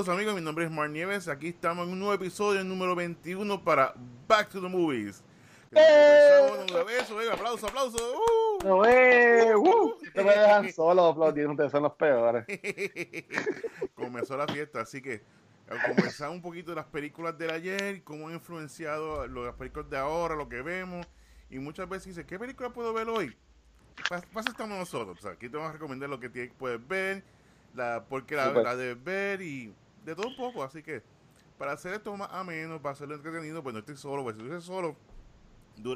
Saludos amigos, mi nombre es Mar Nieves. Aquí estamos en un nuevo episodio, número 21 para Back to the Movies. ¡Eh! aplauso, aplauso. ¡Uh! No, eh, uh, me dejan solo aplaudiendo, ustedes son los peores. Comenzó la fiesta, así que conversar un poquito de las películas del ayer, cómo han influenciado las películas de ahora, lo que vemos. Y muchas veces dice, ¿qué película puedo ver hoy? Pasa estamos nosotros. aquí te vamos a recomendar lo que puedes ver, la, porque la, la debes ver y de todo un poco. Así que para hacer esto más ameno, para hacerlo entretenido, pues no estoy solo. Pues si estoy solo,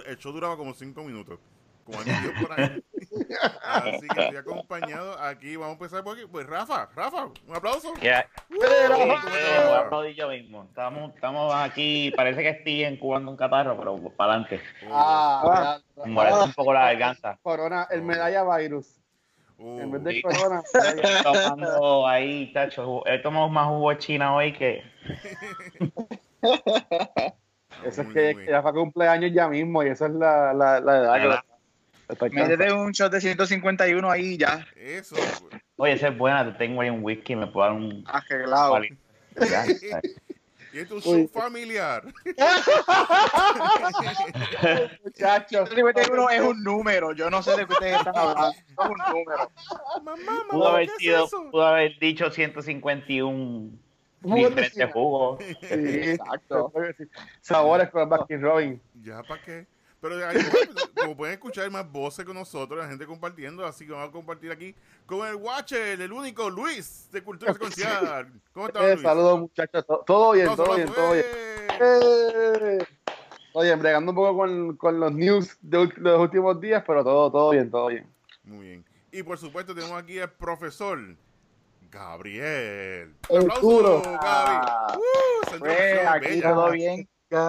el show duraba como 5 minutos. Como por ahí. Así que estoy acompañado aquí. Vamos a empezar por aquí. Pues Rafa, Rafa, un aplauso. Yeah. Uh, yo mismo. Estamos, estamos aquí, parece que estoy incubando un catarro, pero para adelante. Ah, Me molesta un poco la garganta. Corona, el medalla virus. Uh, en vez de corona. Tomando ahí, tacho. He tomado más jugo de China hoy que. Eso es que ya fue cumpleaños ya mismo y esa es la, la, la edad Métete un shot de 151 ahí ya. Eso. Oye, esa es buena. Te tengo ahí un whisky. Me puedo dar un. Arreglado. Y esto es un familiar. Muchachos. 151 es un número. Yo no sé de qué ustedes están hablando. Es un número. Mamá, mamá, pudo, haber sido, pudo haber dicho 151 diferentes jugos. Sí, exacto. Sabores con Baskin Robin. Ya, ¿para qué? Pero como pueden escuchar más voces con nosotros, la gente compartiendo, así que vamos a compartir aquí con el Watcher, el único Luis de Cultura Secuencial. ¿Cómo estás, eh, Luis? Saludos, muchachos. Todo bien, todo bien, todo bien. Eh. Oye, bregando un poco con, con los news de los últimos días, pero todo, todo bien, todo bien. Muy bien. Y por supuesto tenemos aquí al profesor Gabriel. Un aplauso. Ah, uh, pues, aquí todo bien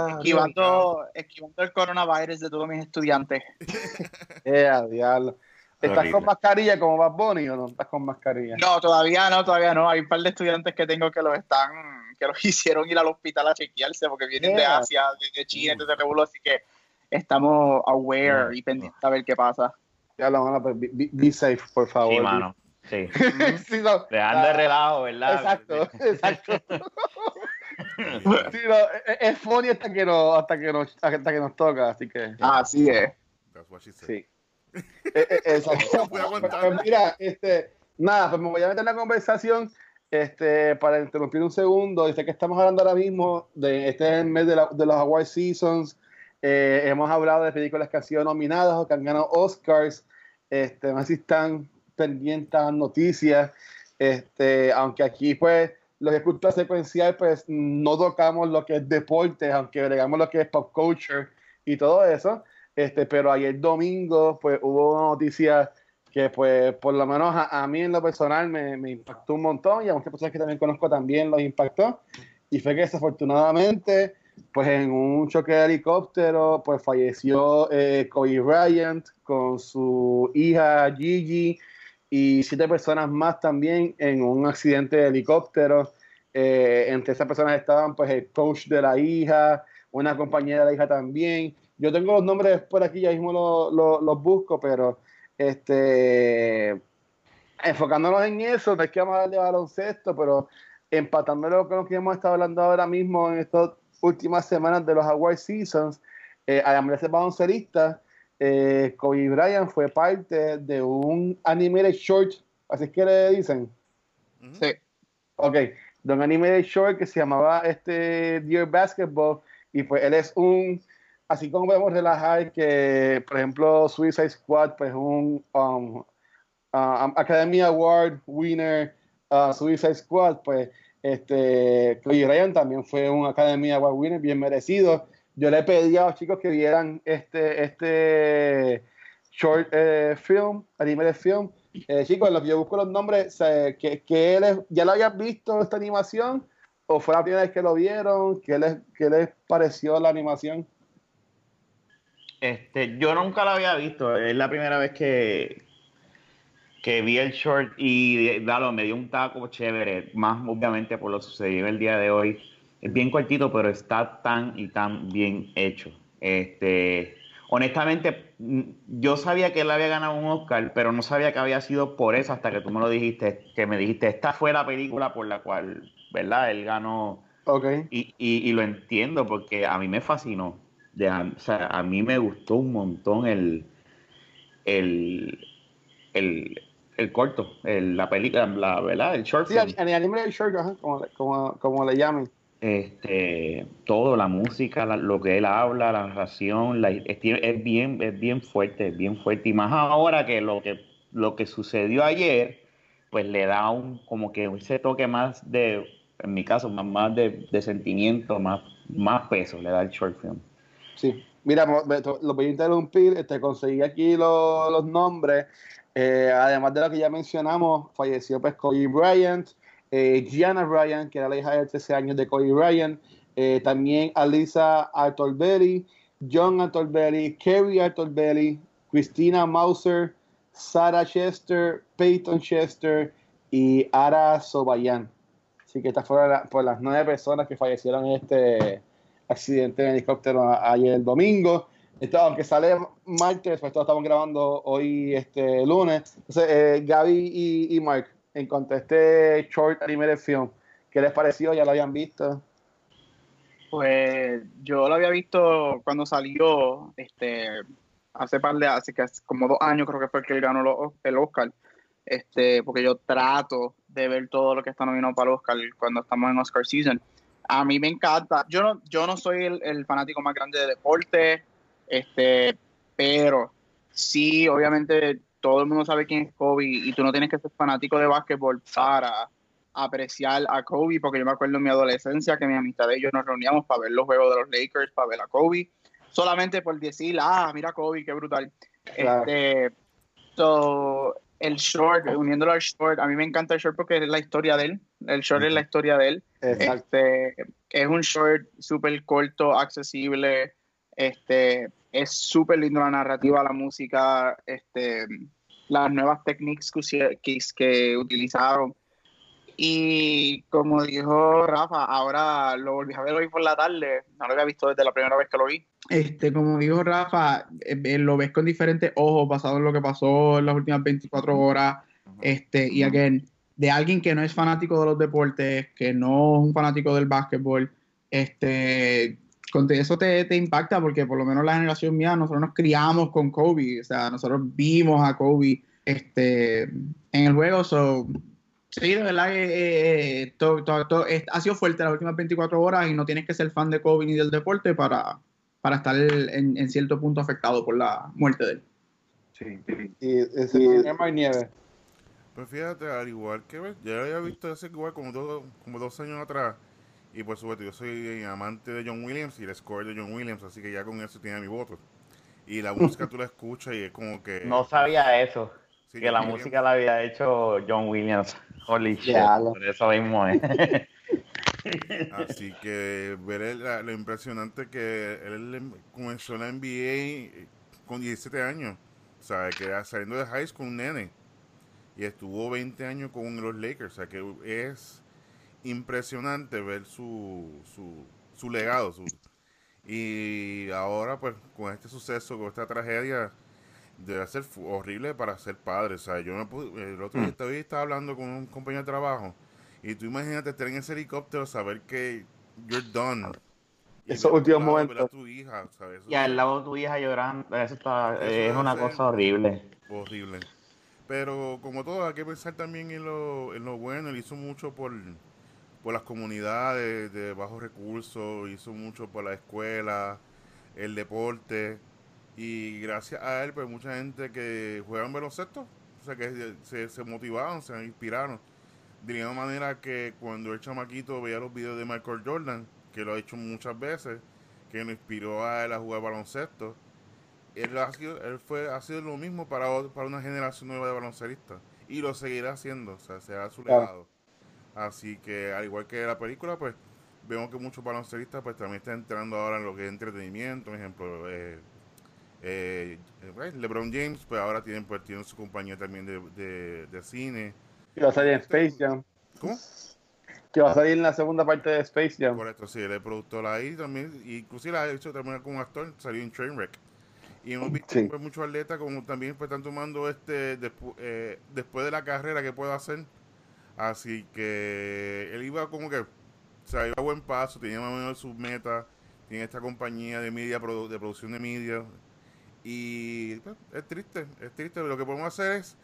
esquivando, esquivando el coronavirus de todos mis estudiantes. eh, diablo. ¿Estás con mascarilla como Bad Bunny o no estás con mascarilla? No, todavía no, todavía no. Hay un par de estudiantes que tengo que los están, que los hicieron ir al hospital a chequearse porque vienen de Asia, de, China, entonces revuelo, así que estamos aware y pendientes a ver qué pasa. Ya lo van a be, be, safe, por favor. Sí, mano. Sí. sí no, Dejando de relajo, ¿verdad? Exacto, exacto. sí, no, e, es funny hasta que, no, hasta, que nos, hasta que nos toca, así que. Así es. Sí. Eh, eh, exacto. pues, mira, este, nada, pues me voy a meter en la conversación este, para interrumpir un segundo. Dice que estamos hablando ahora mismo de este mes de, la, de los Award Seasons. Eh, hemos hablado de películas que han sido nominadas o que han ganado Oscars. Este, no sé si están pendientes a noticias. Este, aunque aquí, pues, los que cultura secuencial, pues no tocamos lo que es deporte, aunque agregamos lo que es pop culture y todo eso. Este, pero ayer domingo, pues hubo una noticia que, pues, por lo menos a, mí en lo personal me, me, impactó un montón y a muchas personas que también conozco también los impactó. Y fue que desafortunadamente, pues en un choque de helicóptero, pues falleció eh, Kobe Bryant con su hija Gigi y siete personas más también en un accidente de helicóptero. Eh, entre esas personas estaban pues el coach de la hija, una compañera de la hija también. Yo tengo los nombres por aquí, ya mismo los busco, pero este enfocándonos en eso, no es que vamos a darle baloncesto, pero empatándolo con lo que hemos estado hablando ahora mismo en estas últimas semanas de los Award Seasons, eh, además de ser eh, Kobe Bryant fue parte de un animated short, así es que le dicen. Sí. Ok, de un animated short que se llamaba este Dear Basketball, y pues él es un, así como podemos relajar que, por ejemplo, Suicide Squad, pues un uh, Academy Award winner, uh, Suicide Squad, pues este Kobe Bryant también fue un Academy Award winner bien merecido yo le pedí a los chicos que vieran este, este short eh, film, anime de film. Eh, chicos, en lo que yo busco los nombres, que, que él ¿ya lo habían visto esta animación? ¿O fue la primera vez que lo vieron? ¿Qué les, qué les pareció la animación? Este, yo nunca lo había visto. Es la primera vez que, que vi el short y dalo, me dio un taco chévere, más obviamente por lo sucedido el día de hoy es bien cortito, pero está tan y tan bien hecho. Este, honestamente, yo sabía que él había ganado un Oscar, pero no sabía que había sido por eso hasta que tú me lo dijiste, que me dijiste, esta fue la película por la cual, ¿verdad? Él ganó. Ok. Y, y, lo entiendo porque a mí me fascinó. o sea, a mí me gustó un montón el, el, el, el corto, el, la película, la, ¿verdad? El short film. Sí, el anime del short, como, como, como le llamen este todo la música lo que él habla la narración es, bien es bien fuerte es bien fuerte. Y más ahora que lo que lo que sucedió ayer pues le da un como que ese toque más de en mi caso más, más de, sentimiento más más peso le da el short film. Sí. Mira lo voy a interrumpir este conseguí aquí los, nombres. Eh, además de lo que ya mencionamos falleció pues Kobe Bryant eh, Gianna Ryan, que era la hija de 13 años de Kobe Ryan, eh, también Alisa Artolbelli, John Artolbelli, Kerry Artolbelli, Christina Mauser, Sarah Chester, Peyton Chester y Ara Sobayan. Así que estas fueron por las nueve personas que fallecieron en este accidente en helicóptero ayer el domingo. Aunque sale martes, pues todos estamos grabando hoy este lunes. Entonces, eh, Gaby y Mark, en cuanto a este short anime film. ¿Qué les pareció? ¿Ya lo habían visto? Pues yo lo había visto cuando salió, este, hace par de, hace como dos años creo que fue el que ganó el Oscar, este, porque yo trato de ver todo lo que está nominado para el Oscar cuando estamos en Oscar season. A mí me encanta. Yo no, yo no soy el, el fanático más grande de deporte, este, pero sí, obviamente todo el mundo sabe quién es Kobe y tú no tienes que ser fanático de básquetbol para apreciar a Kobe, porque yo me acuerdo en mi adolescencia que mi amistad de ellos nos reuníamos para ver los juegos de los Lakers, para ver a Kobe, solamente por decir, ah, mira Kobe, qué brutal. Este, el short, uniéndolo al short, a mí me encanta el short porque es la historia de él, el short es la historia de él. Este, es un short súper corto, accesible, este, es súper lindo la narrativa, la música, este, las nuevas técnicas que, que, utilizaron. Y como dijo Rafa, ahora lo volví a ver hoy por la tarde, no lo había visto desde la primera vez que lo vi. Este, como dijo Rafa, eh, eh, lo ves con diferentes ojos basado en lo que pasó en las últimas 24 horas. Este, y again, de alguien que no es fanático de los deportes, que no es un fanático del básquetbol, este, con eso te, te, impacta porque por lo menos la generación mía, nosotros nos criamos con Kobe, o sea, nosotros vimos a Kobe este, en el juego, so, sí, de verdad que eh, eh, todo, todo, ha sido fuerte las últimas 24 horas y no tienes que ser fan de Kobe ni del deporte para, para estar en, en cierto punto afectado por la muerte de él. Sí, y ese y, Nieve. Pues fíjate, al igual que ya había visto ese igual como dos, como dos años atrás. Y por supuesto, yo soy amante de John Williams y el score de John Williams, así que ya con eso tiene mi voto. Y la música tú la escuchas y es como que. No sabía eso que la música la había hecho John Williams. Holy shit. Por eso mismo es. Así que ver lo impresionante que él comenzó la NBA con 17 años. O sea, que saliendo de high school un nene. Y estuvo 20 años con los Lakers. O sea, que es impresionante ver su, su, su legado. Su, y ahora, pues, con este suceso, con esta tragedia, debe ser horrible para ser padre. O sea, yo me pude, el otro día mm. estaba hablando con un compañero de trabajo y tú imagínate estar en ese helicóptero, saber que you're done. Esos últimos momentos. Tu hija, Y al lado de tu hija llorando, eso, está, es una cosa horrible. Horrible. Pero como todo, hay que pensar también en lo, en lo bueno. Él hizo mucho por, por las comunidades de bajos recursos, hizo mucho por la escuela, el deporte. Y gracias a él, pues mucha gente que juega en baloncesto, o sea, que se, se motivaron, se inspiraron. De la misma manera que cuando el chamaquito veía los videos de Michael Jordan, que lo ha hecho muchas veces, que lo inspiró a él a jugar baloncesto, él, ha sido, él fue, ha sido lo mismo para, para una generación nueva de baloncelistas. Y lo seguirá haciendo, o sea, será su legado. Así que, al igual que la película, pues vemos que muchos baloncelistas pues también están entrando ahora en lo que es entretenimiento, por ejemplo, eh, eh, eh, LeBron James, pues ahora tienen, pues, tiene su compañía también de, de, cine. Que va a salir en Space Jam. ¿Cómo? Que va a salir en la segunda parte de Space Jam. Correcto, sí, él es productor ahí también. Inclusive la ha hecho también como actor, salió en Trainwreck. Y hemos visto pues, muchos atletas como también pues, están tomando este eh, después de la carrera que puedo hacer. Así que él iba como que, o sea, iba a buen paso, tenía más o menos sus metas, tiene esta compañía de media, de producción de media. Y pues, es triste, es triste. Lo que podemos hacer es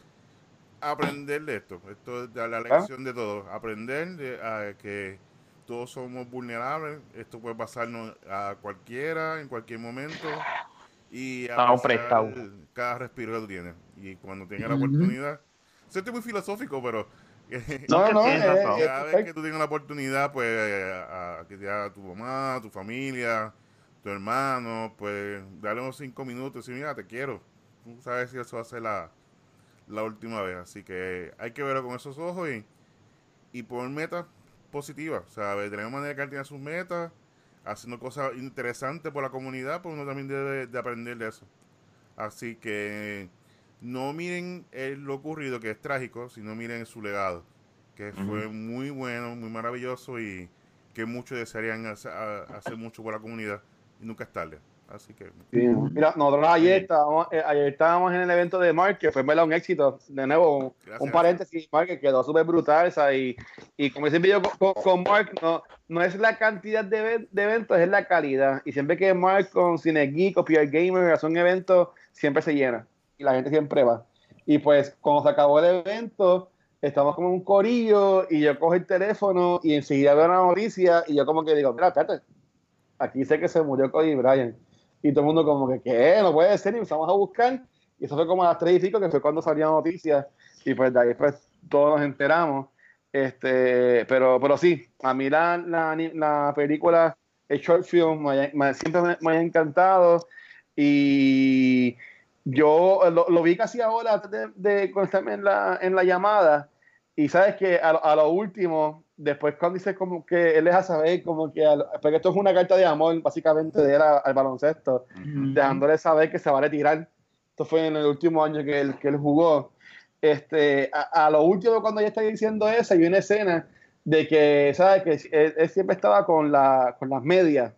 aprender de esto. Esto es la lección de todo. Aprender de, a que todos somos vulnerables. Esto puede pasarnos a cualquiera, en cualquier momento. Y cada respiro que tú tienes. Y cuando tengas la oportunidad. Es muy filosófico, pero. No, no, cada vez que tú tengas la oportunidad, pues, a, que te haga tu mamá, tu familia, tu hermano, pues, dale unos cinco minutos y mira, te quiero. Tú sabes si eso va a ser la, la última vez. Así que hay que verlo con esos ojos y, y poner metas positivas. O sea, de la misma manera que él tiene sus metas, haciendo cosas interesantes por la comunidad, pues uno también debe de aprender de eso. Así que no miren lo ocurrido, que es trágico, sino miren su legado, que fue muy bueno, muy maravilloso y que muchos desearían hacer, hacer mucho por la comunidad y nunca es tarde. Así que. Mira, nosotros ayer estábamos, eh, ayer estábamos en el evento de Mark, que fue un éxito. De nuevo, un, paréntesis, Mark, que quedó súper brutal. Y, y como ese video con, con, Mark, no, no es la cantidad de, de, eventos, es la calidad. Y siempre que Mark con Cine Geek o PR Gamer hace un evento, siempre se llena. Y la gente siempre va. Y pues, cuando se acabó el evento, estamos como un corillo y yo cojo el teléfono y enseguida veo una noticia y yo como que digo, mira, espérate, aquí sé que se murió Cody Bryant y todo el mundo como que, ¿qué? No puede ser, y empezamos a buscar, y eso fue como a las tres y pico, que fue cuando salió la noticia, y pues de ahí pues todos nos enteramos, este, pero, pero sí, a mí la, la, la película, el short film, siempre me, ha encantado, y yo lo, vi casi ahora de, de, en la, en la llamada, y sabes que a, a lo último, después cuando dice como que él deja saber como que, porque esto es una carta de amor básicamente de él al baloncesto, dejándole saber que se va a retirar. Esto fue en el último año que él, que él jugó. Este, a, lo último cuando ella está diciendo eso, hay una escena de que, ¿sabes? Que él, siempre estaba con, la, con las medias,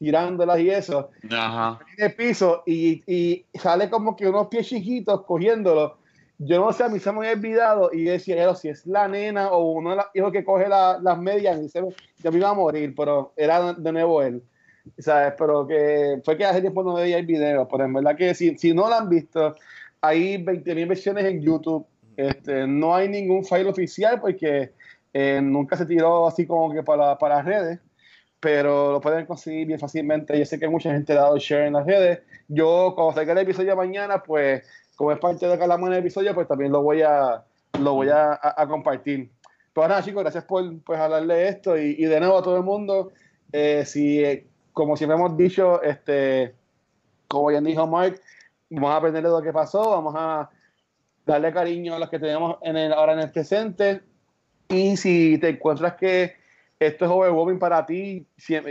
tirándolas y eso, Ajá. en el piso, y, y sale como que unos pies chiquitos cogiéndolo yo no sé, a mí se me había olvidado y decía, si es la nena o uno de los hijos que coge las medias, y dice, yo me iba a morir, pero era de nuevo él. ¿Sabes? Pero que fue que hace tiempo no veía el video, pero en verdad que si, si no lo han visto, hay 20.000 versiones en YouTube. Este, no hay ningún file oficial porque eh, nunca se tiró así como que para, para redes, pero lo pueden conseguir bien fácilmente. Yo sé que mucha gente ha dado share en las redes. Yo, cuando salga el episodio mañana, pues como es parte de cada el episodio, pues también lo voy a, lo voy a, compartir. Pues nada, chicos, gracias por pues, hablarle de esto y, de nuevo a todo el mundo. Eh, si, como siempre hemos dicho, este, como bien dijo Mark, vamos a aprender de lo que pasó, vamos a darle cariño a los que tenemos en el, ahora en el presente. Y si te encuentras que esto es overwhelming para ti,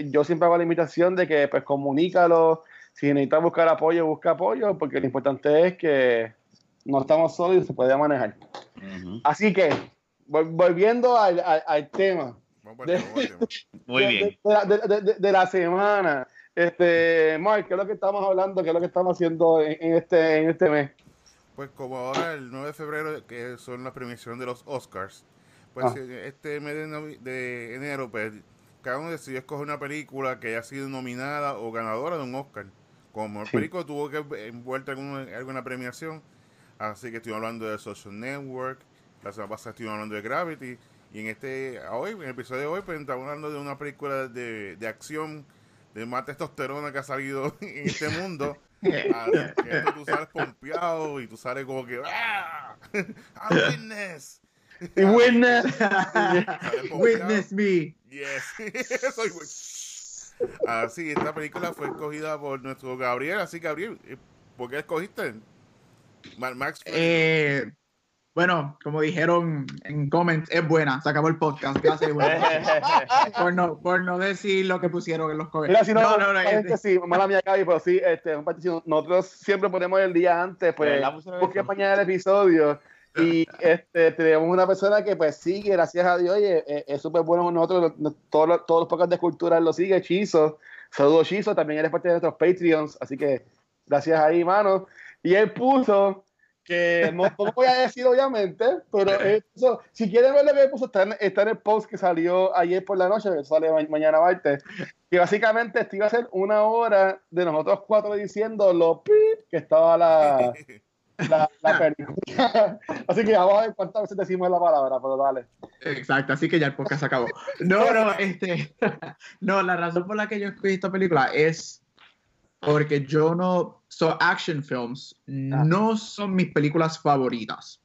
yo siempre hago la invitación de que pues comunícalo, si necesitas buscar apoyo, busca apoyo, porque lo importante es que no estamos solos y se puede manejar. Así que, volviendo al, tema. Muy bien. De, la, semana. Este, Mark, ¿qué es lo que estamos hablando? ¿Qué es lo que estamos haciendo en, este, en este mes? Pues como ahora el 9 de febrero, que son la premiación de los Oscars, pues ah. este mes de, de, enero, pues cada uno decidió escoger una película que haya sido nominada o ganadora de un Oscar. Como el perico tuvo que envuelta en alguna premiación, así que estoy hablando de Social Network, la semana pasada estoy hablando de Gravity, y en este, hoy, en el episodio de hoy, pues estamos hablando de una película de, de acción, de más testosterona que ha salido en este mundo. que tú sales pompeado y tú sales como que ¡Ah! witness! Witness witness me yes soy Así, esta película fue escogida por nuestro Gabriel. Así, Gabriel, eh, ¿por qué escogiste? Max. Eh, bueno, como dijeron en comments, es buena. Se acabó el podcast. Gracias, por, no, por no decir lo que pusieron en los comments. no, no, no, no, este sí, mala mía, Gaby, pero sí, este, nosotros siempre ponemos el día antes, pues, porque mañana el episodio y este, tenemos una persona que pues sigue, gracias a Dios, oye, es súper bueno nosotros, todos, todos los podcasts de cultura lo sigue, Chizo. Saludos Chizo, también eres parte de nuestros Patreons, así que Gracias ahí, mano. Y él puso que no, no voy a decir obviamente, pero si quieren ver lo que él puso, está en, está en, el post que salió ayer por la noche, que sale mañana martes, que básicamente esto iba a ser una hora de nosotros cuatro diciendo lo pip que estaba la, la, película. Así que vamos a ver cuántas veces decimos la palabra, pero dale. Exacto, así que ya el podcast se acabó. No, no, este, no, la razón por la que yo escogí esta película es porque yo no, son action films, ah. no son mis películas favoritas.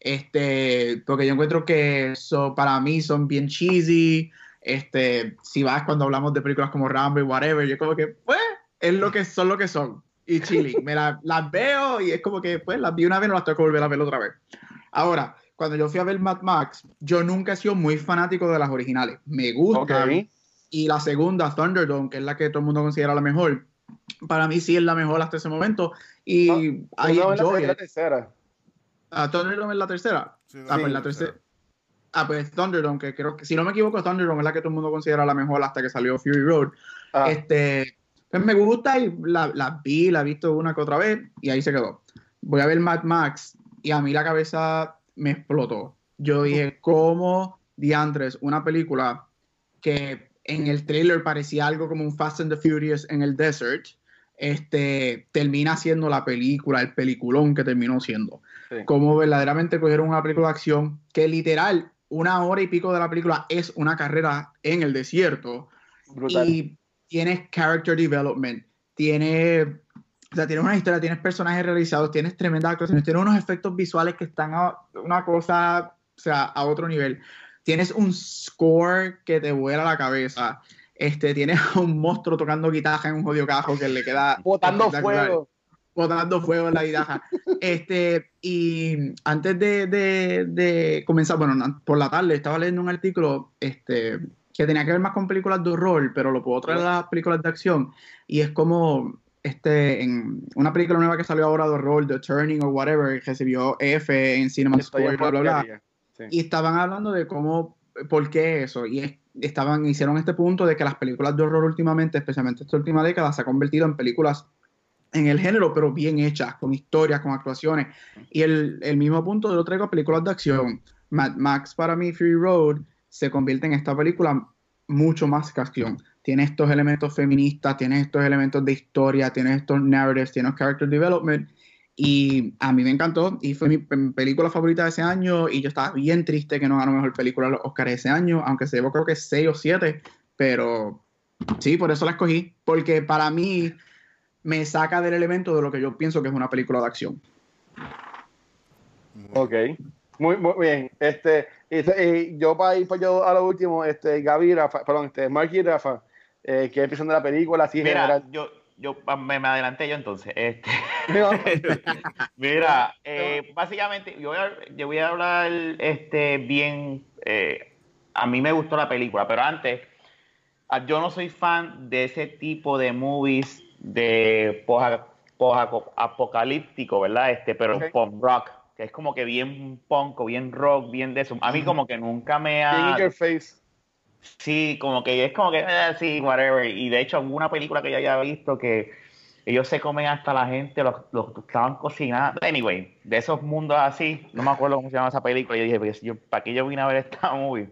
Este, porque yo encuentro que so, para mí son bien cheesy. Este, si vas cuando hablamos de películas como Rambo y whatever, yo como que, pues, es lo que son lo que son. Y chilling. Me las veo y es como que, pues, las vi una vez, no las tengo que volver a ver otra vez. Ahora, cuando yo fui a ver Mad Max, yo nunca he sido muy fanático de las originales. Me gusta. Y la segunda, Thunderdome, que es la que todo el mundo considera la mejor, para mí sí es la mejor hasta ese momento. Y ahí es la tercera. Ah, Thunderdome es la tercera. ah, pues la tercera. Ah, pues Thunderdome, que creo que, si no me equivoco, Thunderdome es la que todo el mundo considera la mejor hasta que salió Fury Road. Ah. Este, pues me gusta y la, la, vi, la he visto una que otra vez y ahí se quedó. Voy a ver Mad Max y a mí la cabeza me explotó. Yo dije, ¿cómo diantres una película que en el trailer parecía algo como un Fast and the Furious en el desert, este, termina siendo la película, el peliculón que terminó siendo. Como verdaderamente cogieron una película de acción que literal, una hora y pico de la película es una carrera en el desierto. Y tienes character development, tienes, o sea, tienes una historia, tienes personajes realizados, tienes tremendas actuaciones, tienes unos efectos visuales que están a una cosa, o sea, a otro nivel tienes un score que te vuela la cabeza. Este, tienes a un monstruo tocando guitarra en un jodido cajo que le queda. Botando fuego. Botando fuego en la guitarra. Este, y antes de, de, de, comenzar, bueno, por la tarde estaba leyendo un artículo este, que tenía que ver más con películas de horror, pero lo puedo traer a las películas de acción. Y es como este, en una película nueva que salió ahora de horror, The Turning o whatever, recibió F en Cinema Score, bla, bla, bla. Y estaban hablando de cómo, por qué eso. Y estaban, hicieron este punto de que las películas de horror últimamente, especialmente esta última década, se han convertido en películas en el género, pero bien hechas, con historias, con actuaciones. Y el, el mismo punto lo traigo a películas de acción. Mad Max para mí, Free Road, se convierte en esta película mucho más que acción. Tiene estos elementos feministas, tiene estos elementos de historia, tiene estos narratives, tiene character development y a mí me encantó y fue mi película favorita de ese año y yo estaba bien triste que no ganó mejor película los Oscars ese año, aunque se llevó creo que 6 o 7, pero sí, por eso la escogí, porque para mí me saca del elemento de lo que yo pienso que es una película de acción. Ok, muy, muy bien. Este, y, yo para ir pues yo a lo último, este, Gaby, Rafa, perdón, este, Mark y Rafa, eh, que empiezan de la película, así Mira, general. yo yo me, me, adelanté yo entonces. Este, mira, eh, básicamente yo voy, a, yo voy a hablar este, bien. Eh, a mí me gustó la película, pero antes, ah, yo no soy fan de ese tipo de movies de post-apocalíptico, ¿verdad? Este, pero punk rock, que es como que bien punk, bien rock, bien de eso. A mí como que nunca me ha... Sí, como que es como que, eh, sí, whatever. Y de hecho, alguna película que yo haya visto que ellos se comen hasta la gente, los, los estaban cocinando. Anyway, de esos mundos así, no me acuerdo cómo se llama esa película. Y yo dije, pues, yo, ¿para qué yo vine a ver esta movie?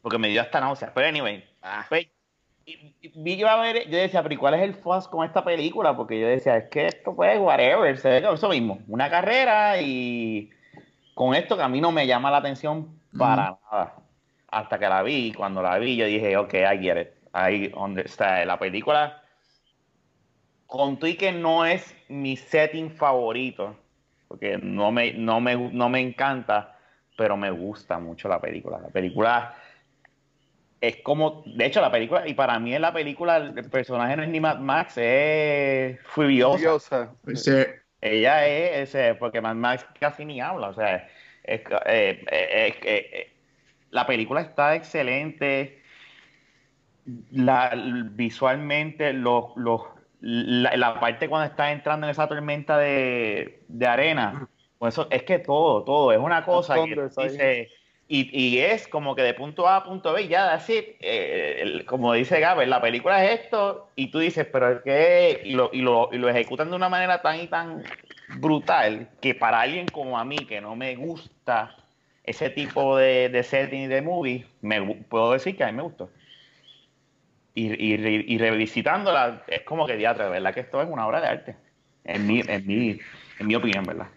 Porque me dio hasta náuseas. Pero anyway, ah. pues, vi yo a ver, yo decía, pero ¿cuál es el fuss con esta película? Porque yo decía, es que esto fue whatever, se ve eso mismo, una carrera y con esto que a mí no me llama la atención para nada hasta que la vi. Cuando la vi, yo dije, ok, I get it. Ahí donde está la película. Con y que no es mi setting favorito, porque no me, no me, no me encanta, pero me gusta mucho la película. La película es como, de hecho, la película, y para mí en la película, el personaje no es ni Mad Max, es Furiosa. Ella es, porque Mad Max casi ni habla, o sea, es, eh, eh, eh, la película está excelente. La, visualmente, los, la, parte cuando está entrando en esa tormenta de, arena, pues eso, es que todo, todo, es una cosa que dice, Y, es como que de punto A a punto B, ya, así, eh, como dice Gabriel, la película es esto, y tú dices, pero es que, y lo, y, lo, y lo ejecutan de una manera tan y tan brutal, que para alguien como a mí, que no me gusta ese tipo de, de setting de movie, me, puedo decir que a mí me gustó. Y, y, y revisitándola, es como que teatro, ¿verdad? Que esto es una obra de arte, en mi, en mi, en mi opinión, ¿verdad?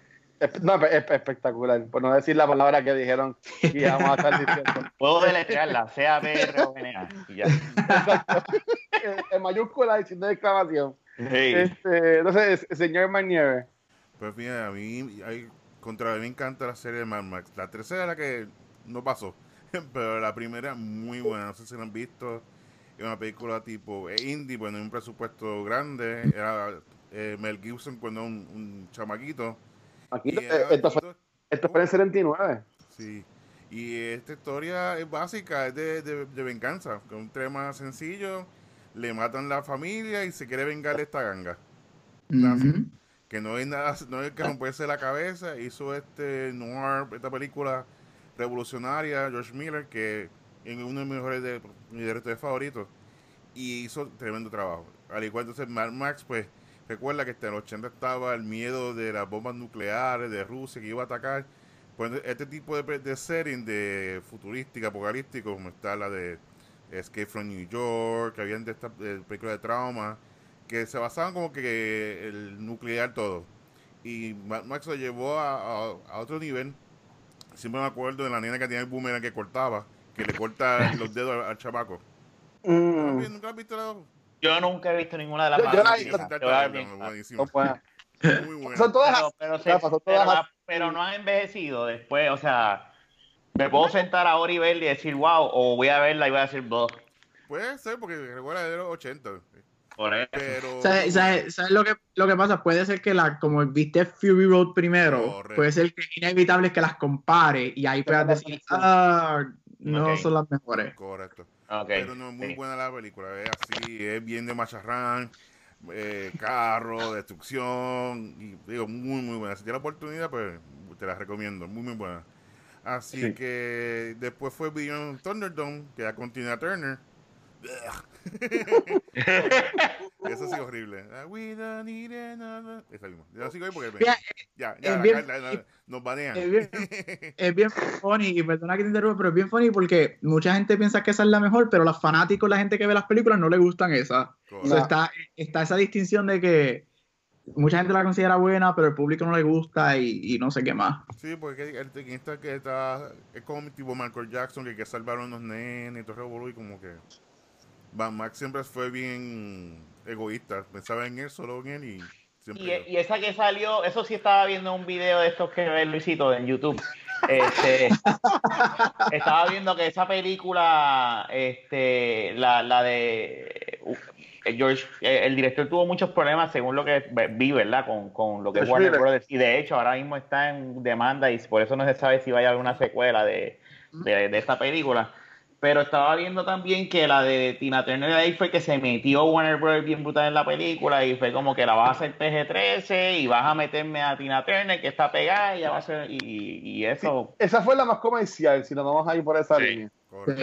No, es espectacular. Por no decir la palabra que dijeron y íbamos a estar diciendo. Puedo deletrearla, sea B, R o N A. Y ya. En mayúscula y sin exclamación. Este, entonces, señor Manier. Pues mira, a mí, hay, contra mí me encanta la serie de Mad Max. La tercera la que no pasó, pero la primera muy buena. No sé si la han visto. Es una película tipo indie, bueno, un presupuesto grande. Era eh, Mel Gibson cuando un, un chamaquito Aquí, esto, fue, esto fue en 79. Sí. Y esta historia es básica, es de, de, venganza, con un tema sencillo, le matan la familia y se quiere vengar esta ganga. Que no hay nada, no hay que romperse la cabeza, hizo este noir, esta película revolucionaria, George Miller, que es uno de mis mejores de, mis directores favoritos, y hizo tremendo trabajo. Al igual entonces Mad Max, pues Recuerda que en el 80 estaba el miedo de las bombas nucleares de Rusia que iba a atacar. Pues este tipo de, de setting de futurística, apocalíptico, como está la de Escape from New York, que habían de esta película de trauma, que se basaban como que el nuclear todo. Y Max lo llevó a, otro nivel. Siempre me acuerdo de la nena que tenía el boomerang que cortaba, que le corta los dedos al, chabaco. Mm. ¿Nunca has visto la, yo nunca he visto ninguna de las Son todas pero, no han envejecido después, o sea, me puedo sentar ahora y verla y decir, wow, o voy a verla y voy a decir, dos. Puede ser, porque recuerda de los 80. Por eso. Pero... ¿Sabes, lo, que, lo que pasa? Puede ser que la, como viste Fury Road primero, puede ser que es inevitable que las compare y ahí puedas decir, ah, no son las mejores. Correcto. Pero no es muy buena la película, es así, es bien de macharrán, eh, carro, destrucción, y digo, muy, muy buena. Si tienes la oportunidad, pues te la recomiendo, muy, muy buena. Así que después fue Beyond Thunderdome, que ya continúa Turner. Eso sí horrible. Ah, we don't need another. Esa misma. Yo sigo ahí porque ya, ya, bien, nos banean. Es bien, es bien funny, y perdona que te interrumpa, pero es bien funny porque mucha gente piensa que esa es la mejor, pero los fanáticos, la gente que ve las películas, no le gustan esa. O sea, está, está esa distinción de que mucha gente la considera buena, pero el público no le gusta y, y no sé qué más. Sí, porque el, el, que está, es como tipo Michael Jackson, que, que salvaron a los nenes y todo y como que Max siempre fue bien egoísta, pensaba en él, solo en él y siempre... Y, esa que salió, eso sí estaba viendo un video de estos que ve Luisito en YouTube. Este, estaba viendo que esa película, este, la, la de uh, George, eh, el director tuvo muchos problemas según lo que vi, ¿verdad? Con, con lo que es Warner Brothers. Y de hecho, ahora mismo está en demanda y por eso no se sabe si vaya a haber una secuela de, de, de esta película. Pero estaba viendo también que la de Tina Turner ahí fue que se metió Warner Bros. bien brutal en la película y fue como que la vas a hacer PG-13 y vas a meterme a Tina Turner que está pegada y ya va a ser. Y, eso. esa fue la más comercial, si nos vamos a ir por esa línea. Sí.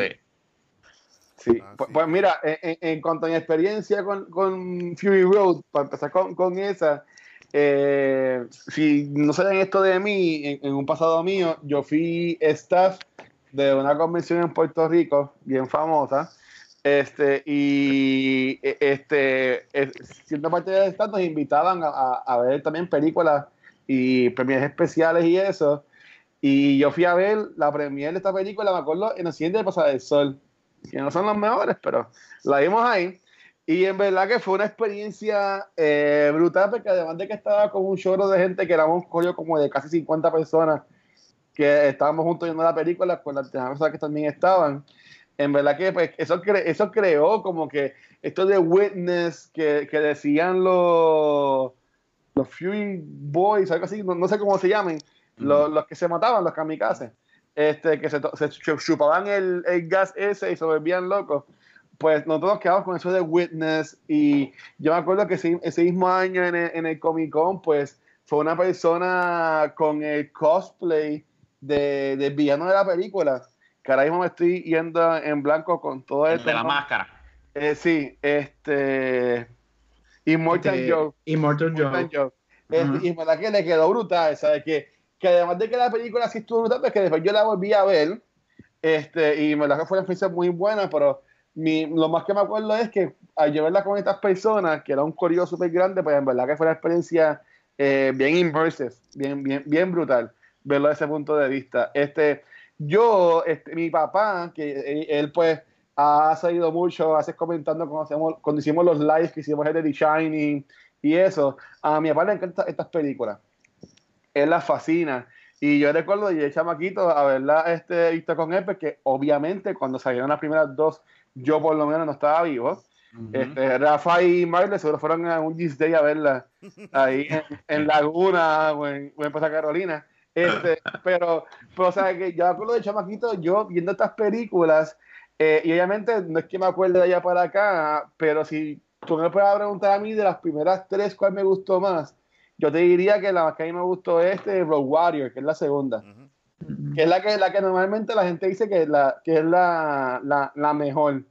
sí. Pues, pues, mira, en, cuanto a mi experiencia con, con Fury Road, para empezar con, con esa, eh, si no saben esto de mí, en, en, un pasado mío, yo fui staff de una convención en Puerto Rico, bien famosa, este, y e, este, siendo parte de esta nos invitaban a, ver también películas y premios especiales y eso. Y yo fui a ver la premier de esta película, me acuerdo, en el siguiente de Pasada del Sol, que no son los mejores, pero la vimos ahí. Y en verdad que fue una experiencia eh, brutal, porque además de que estaba con un chorro de gente, que éramos un como de casi 50 personas, que estábamos juntos viendo la película con las personas que también estaban. En verdad que pues, eso, eso creó como que esto de witness que, que decían los, los Fury Boys, algo así, no, sé cómo se llamen, los, los, que se mataban, los kamikazes, este, que se, se chupaban el, el, gas ese y se volvían locos. Pues nosotros quedamos con eso de witness y yo me acuerdo que ese, ese mismo año en el, en el Comic Con, pues fue una persona con el cosplay de, del villano de la película, que ahora mismo me estoy yendo en blanco con todo esto. De la máscara. Eh, sí, este. Immortal Este, Joe. Immortal Joe. Immortal Joe. Este, Ajá. Y en verdad que le quedó brutal, ¿sabes? Que, que además de que la película sí estuvo brutal, pues que después yo la volví a ver. Este, y en verdad que fue una experiencia muy buena, pero mi, lo más que me acuerdo es que al yo verla con estas personas, que era un corrido súper grande, pues en verdad que fue una experiencia eh, bien immersive, bien, bien, bien brutal, verlo desde ese punto de vista. Este, yo, este, mi papá, que él, él, pues ha salido mucho, hace comentando cuando, hacemos, cuando hicimos los lives que hicimos el de The Shining y eso, a mi papá le encantan estas películas. Él las fascina. Y yo recuerdo de chamaquito haberla este, visto con él, porque obviamente cuando salieron las primeras dos, yo por lo menos no estaba vivo. este, Rafa y Marley seguro fueron a un Gis Day a verla ahí en, en Laguna o en, o en Carolina. Este, pero, pero, o sea, que yo me acuerdo de chamaquito, yo viendo estas películas, eh, y obviamente no es que me acuerde de allá para acá, pero si tú me puedes preguntar a mí de las primeras tres cuál me gustó más, yo te diría que la más que a mí me gustó es este Road Warrior, que es la segunda, Ujú. que es la que, la que normalmente la gente dice que es la, que es la, la, la mejor.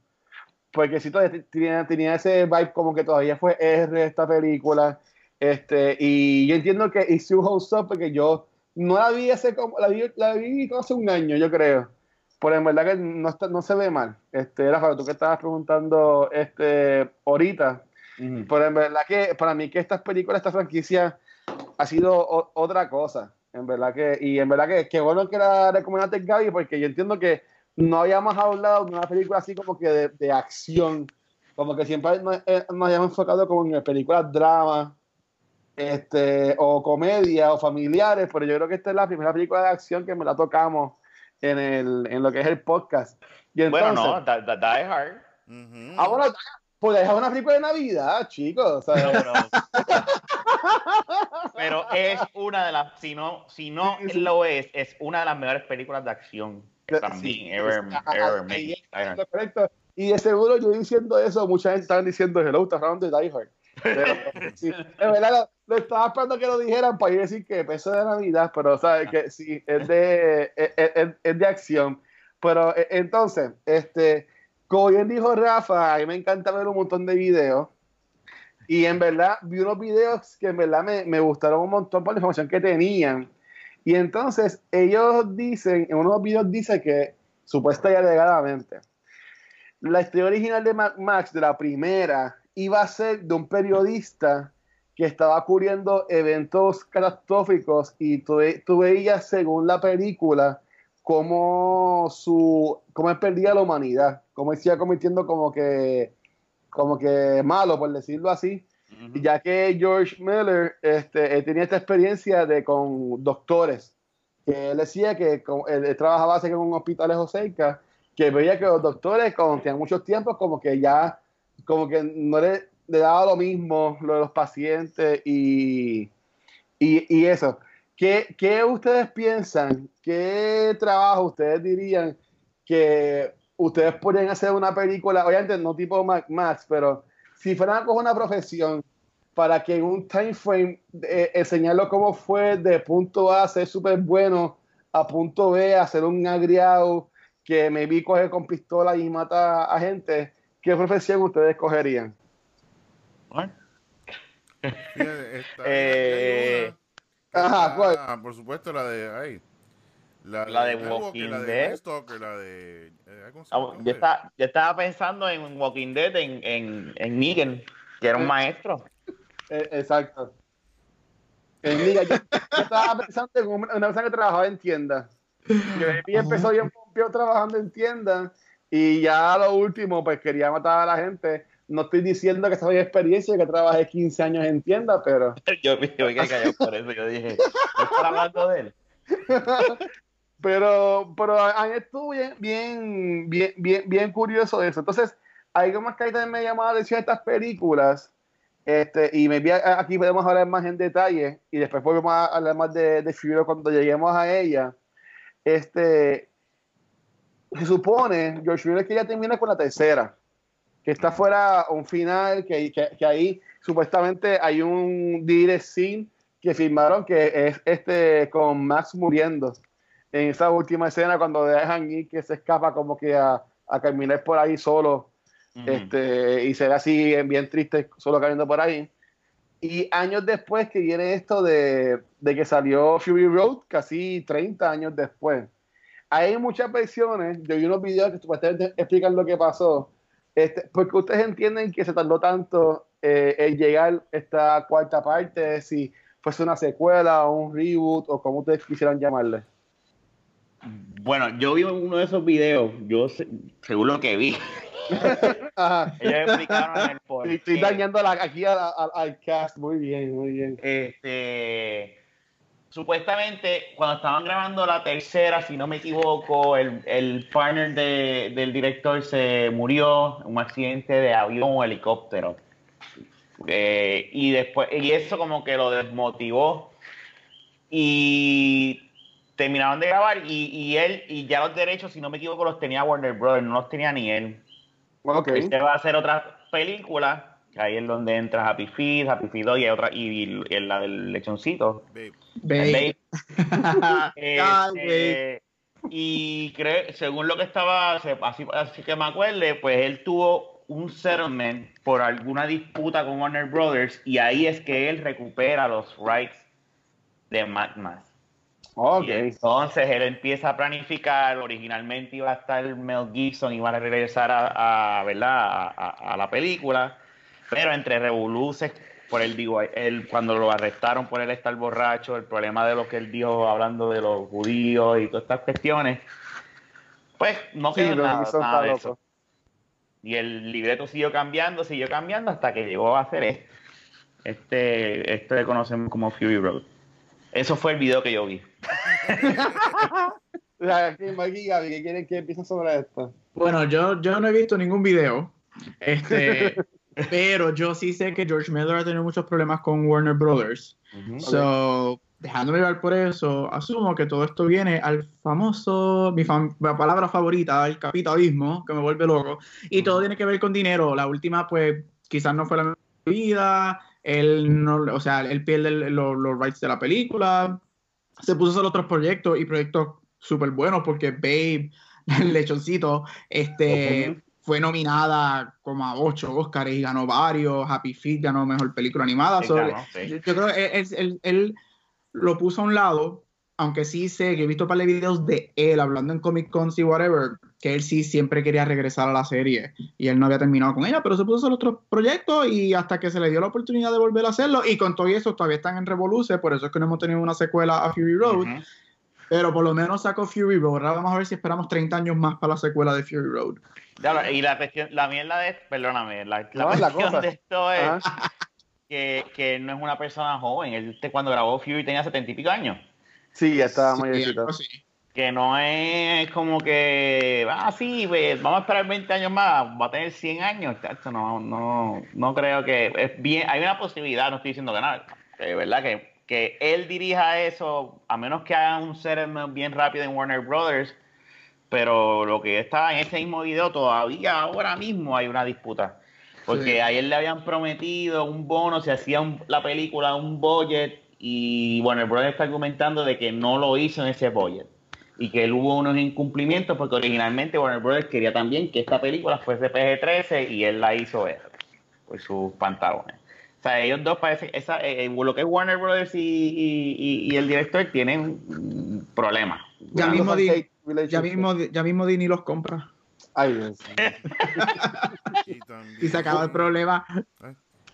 Porque sí, todavía tenía, tenía ese vibe como que todavía fue R esta película. Este, y yo entiendo que You Holds Up, porque yo no la vi hace como, la vi, la vi hace un año, yo creo. Pero en verdad que no, está, no se ve mal. Este, Rafa, tú que estabas preguntando este, ahorita, Ujú. pero en verdad que para mí que estas películas, esta franquicia ha sido o- otra cosa. En verdad que, y en verdad que, que bueno que la recomendaste Gaby, porque yo entiendo que no habíamos hablado de una película así como que de, de acción. Como que siempre nos, eh, nos habíamos enfocado como en películas drama, este, o comedia, o familiares, pero yo creo que esta es la primera película de acción que me la tocamos en, el, en lo que es el podcast. Y Bueno, entonces- no, Die, Die Hard. Ujú. Ah, bueno, pues es una película de Navidad, chicos. o sea, Pero, pero es una de las, si no, si no Sí, sí. lo es, es una de las mejores películas de acción también sí, ever, ever made. correcto. Y de seguro yo diciendo eso, mucha gente estaba diciendo Hello, está hablando de Die Hard. Pero, sí, en verdad lo, lo estaba esperando que lo dijeran para yo decir que peso de Navidad, pero sabes que sí, es de, es, es- es de acción. Pero eh, entonces, este, como bien dijo Rafa, a mí me encanta ver un montón de videos. Y en verdad vi unos videos que en verdad me, me gustaron un montón por la información que tenían. Y entonces ellos dicen, en unos videos dice que supuesta y alegadamente, la historia original de Max, de la primera, iba a ser de un periodista que estaba cubriendo eventos catastróficos y tú, tú veías según la película cómo su cómo él perdía la humanidad, cómo él se iba convirtiendo como que como que malo, por decirlo así, Ujú. ya que George Miller este, él tenía esta experiencia de con doctores, que él decía que con- él, él trabajaba así en un hospital de cerca, que veía que los doctores cuando tenían muchos tiempos como que ya, como que no le, le daba lo mismo lo de los pacientes y, y, y eso. ¿Qué, ¿Qué ustedes piensan? ¿Qué trabajo ustedes dirían que ustedes podrían hacer una película, obviamente no tipo Max, pero si fueran coger una profesión para que en un time frame eh, enseñarlo cómo fue de punto A a ser súper bueno a punto B a ser un agriado que me vi coger con pistola y mata a gente, ¿qué profesión ustedes cogerían? Bueno, Fíjate, esta- Eh, ajá, ¿cuál? Por supuesto, la de. Ay, la, La de Nightwalker, Walking la de Dead. La de. eh, ¿cómo se ah, yo, estaba, yo estaba pensando en Walking Dead, en, en, en Negan, que era un maestro. Eh, exacto. Eh, mira, yo, yo estaba pensando en una, persona que trabajaba en tienda. Baby empezó bien trabajando en tienda y ya lo último pues quería matar a la gente. No estoy diciendo que mi experiencia, que trabajé 15 años en tienda, pero Yo, me quedé callado por eso, yo dije, ¿no está hablando de él? pero, pero a mí estuvo bien, bien, bien, bien, bien curioso eso. Entonces, algo más que ahí también me llamó la atención de estas películas. Este, y me aquí podemos hablar más en detalle y después podemos hablar más de, de Fury cuando lleguemos a ella. Este, se supone, George Miller que ya termina con la tercera, que está fuera un final, que, que, que ahí supuestamente hay un direct scene que firmaron que es este con Max muriendo. en esa última escena cuando dejan ir que se escapa como que a, a caminar por ahí solo este, y se ve así bien triste solo caminando por ahí. Y años después que viene esto de, de, que salió Fury Road, casi 30 años después. Hay muchas versiones, yo vi unos videos que supuestamente explican lo que pasó, este, porque ustedes entienden que se tardó tanto eh, en llegar esta cuarta parte, si fuese una secuela o un reboot o como ustedes quisieran llamarle. Bueno, yo vi uno de esos videos, yo según lo que vi. Ellos explicaron el por Estoy dañando aquí al, cast, muy bien, muy bien. Este, supuestamente, cuando estaban grabando la tercera, si no me equivoco, el, el partner de, del director se murió en un accidente de avión o helicóptero. Eh, y después, y eso como que lo desmotivó. Y terminaron de grabar y, él, y ya los derechos, si no me equivoco, los tenía Warner Brothers, no los tenía ni él. Okay. Este va a hacer otra película, ahí es donde entra Happy Feet, Happy Feet 2 y hay otra, y, la del lechoncito. Babe. Este, y creo, según lo que estaba, así, así que me acuerde, pues él tuvo un settlement por alguna disputa con Warner Brothers y ahí es que él recupera los rights de Mad Max. Okay. entonces él empieza a planificar, originalmente iba a estar Mel Gibson, iba a regresar a, ¿verdad? A, la película, pero entre revoluces, por él digo, él, cuando lo arrestaron por él estar borracho, el problema de lo que él dijo hablando de los judíos y todas estas cuestiones, pues no quedó nada, de eso. Y el libreto siguió cambiando, siguió cambiando hasta que llegó a hacer esto. Este, este le conocemos como Fury Road. Eso fue el video que yo vi. ¿qué quieren que empiece sobre esto? Bueno, yo, yo no he visto ningún video. Este, pero yo sí sé que George Miller ha tenido muchos problemas con Warner Brothers. So, dejándome llevar por eso, asumo que todo esto viene al famoso, mi, palabra favorita, el capitalismo, que me vuelve loco. Y todo tiene que ver con dinero. La última, pues, quizás no fue la vida. Él no, o sea, él pierde los, los rights de la película se puso a hacer otros proyectos y proyectos súper buenos porque Babe, el lechoncito, este, fue nominada como a ocho Oscars y ganó varios. Happy Feet ganó mejor película animada. yo, creo que él, él, lo puso a un lado, aunque sí sé que he visto un par de videos de él hablando en Comic Cons y whatever, que él sí siempre quería regresar a la serie y él no había terminado con ella, pero se puso a hacer otros proyectos y hasta que se le dio la oportunidad de volver a hacerlo y con todo eso todavía están en Revoluce, por eso es que no hemos tenido una secuela a Fury Road. Pero por lo menos sacó Fury Road. Ahora vamos a ver si esperamos 30 años más para la secuela de Fury Road. Y la cuestión, la mierda de, perdóname, la, la cuestión de esto es que, que, no es una persona joven. Él cuando grabó Fury tenía 70 y pico años. Sí, ya estaba muy sí, que no es como que, ah, sí, pues, vamos a esperar 20 años más, va a tener 100 años. No, no, no creo que es bien, hay una posibilidad, no estoy diciendo que nada, de verdad que, que él dirija eso, a menos que haga un ser bien rápido en Warner Brothers, pero lo que estaba en ese mismo video, todavía ahora mismo hay una disputa. Porque a él le habían prometido un bono, se hacía la película, un budget, y Warner Brothers está argumentando de que no lo hizo en ese budget y que hubo unos incumplimientos porque originalmente Warner Brothers quería también que esta película fuese PG-13 y él la hizo ver por sus pantalones. O sea, ellos dos parece esa, eh, eh, lo que es Warner Brothers y, y, el director tienen problemas. Ya mismo, ya, mismo, ya mismo Dini los compra. Ay, Dios. y, se acaba el problema.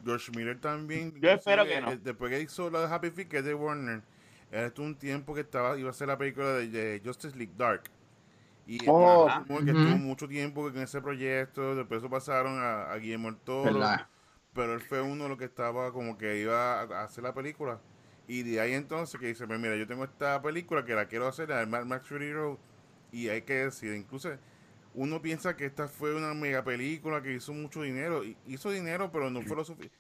George Miller también. Yo espero que no. Después que hizo la de Happy Feet, que es de Warner era estuvo un tiempo que estaba iba a ser la película de, Justice League Dark. Y oh, que estuvo mucho tiempo en ese proyecto, después eso pasaron a, Guillermo el Toro. Pero él fue uno de los que estaba como que iba a hacer la película. Y de ahí entonces que dice, pues mira, yo tengo esta película que la quiero hacer, la de Max Fury Road, y hay que decir, incluso uno piensa que esta fue una mega película que hizo mucho dinero, hizo dinero, pero no fue lo suficiente.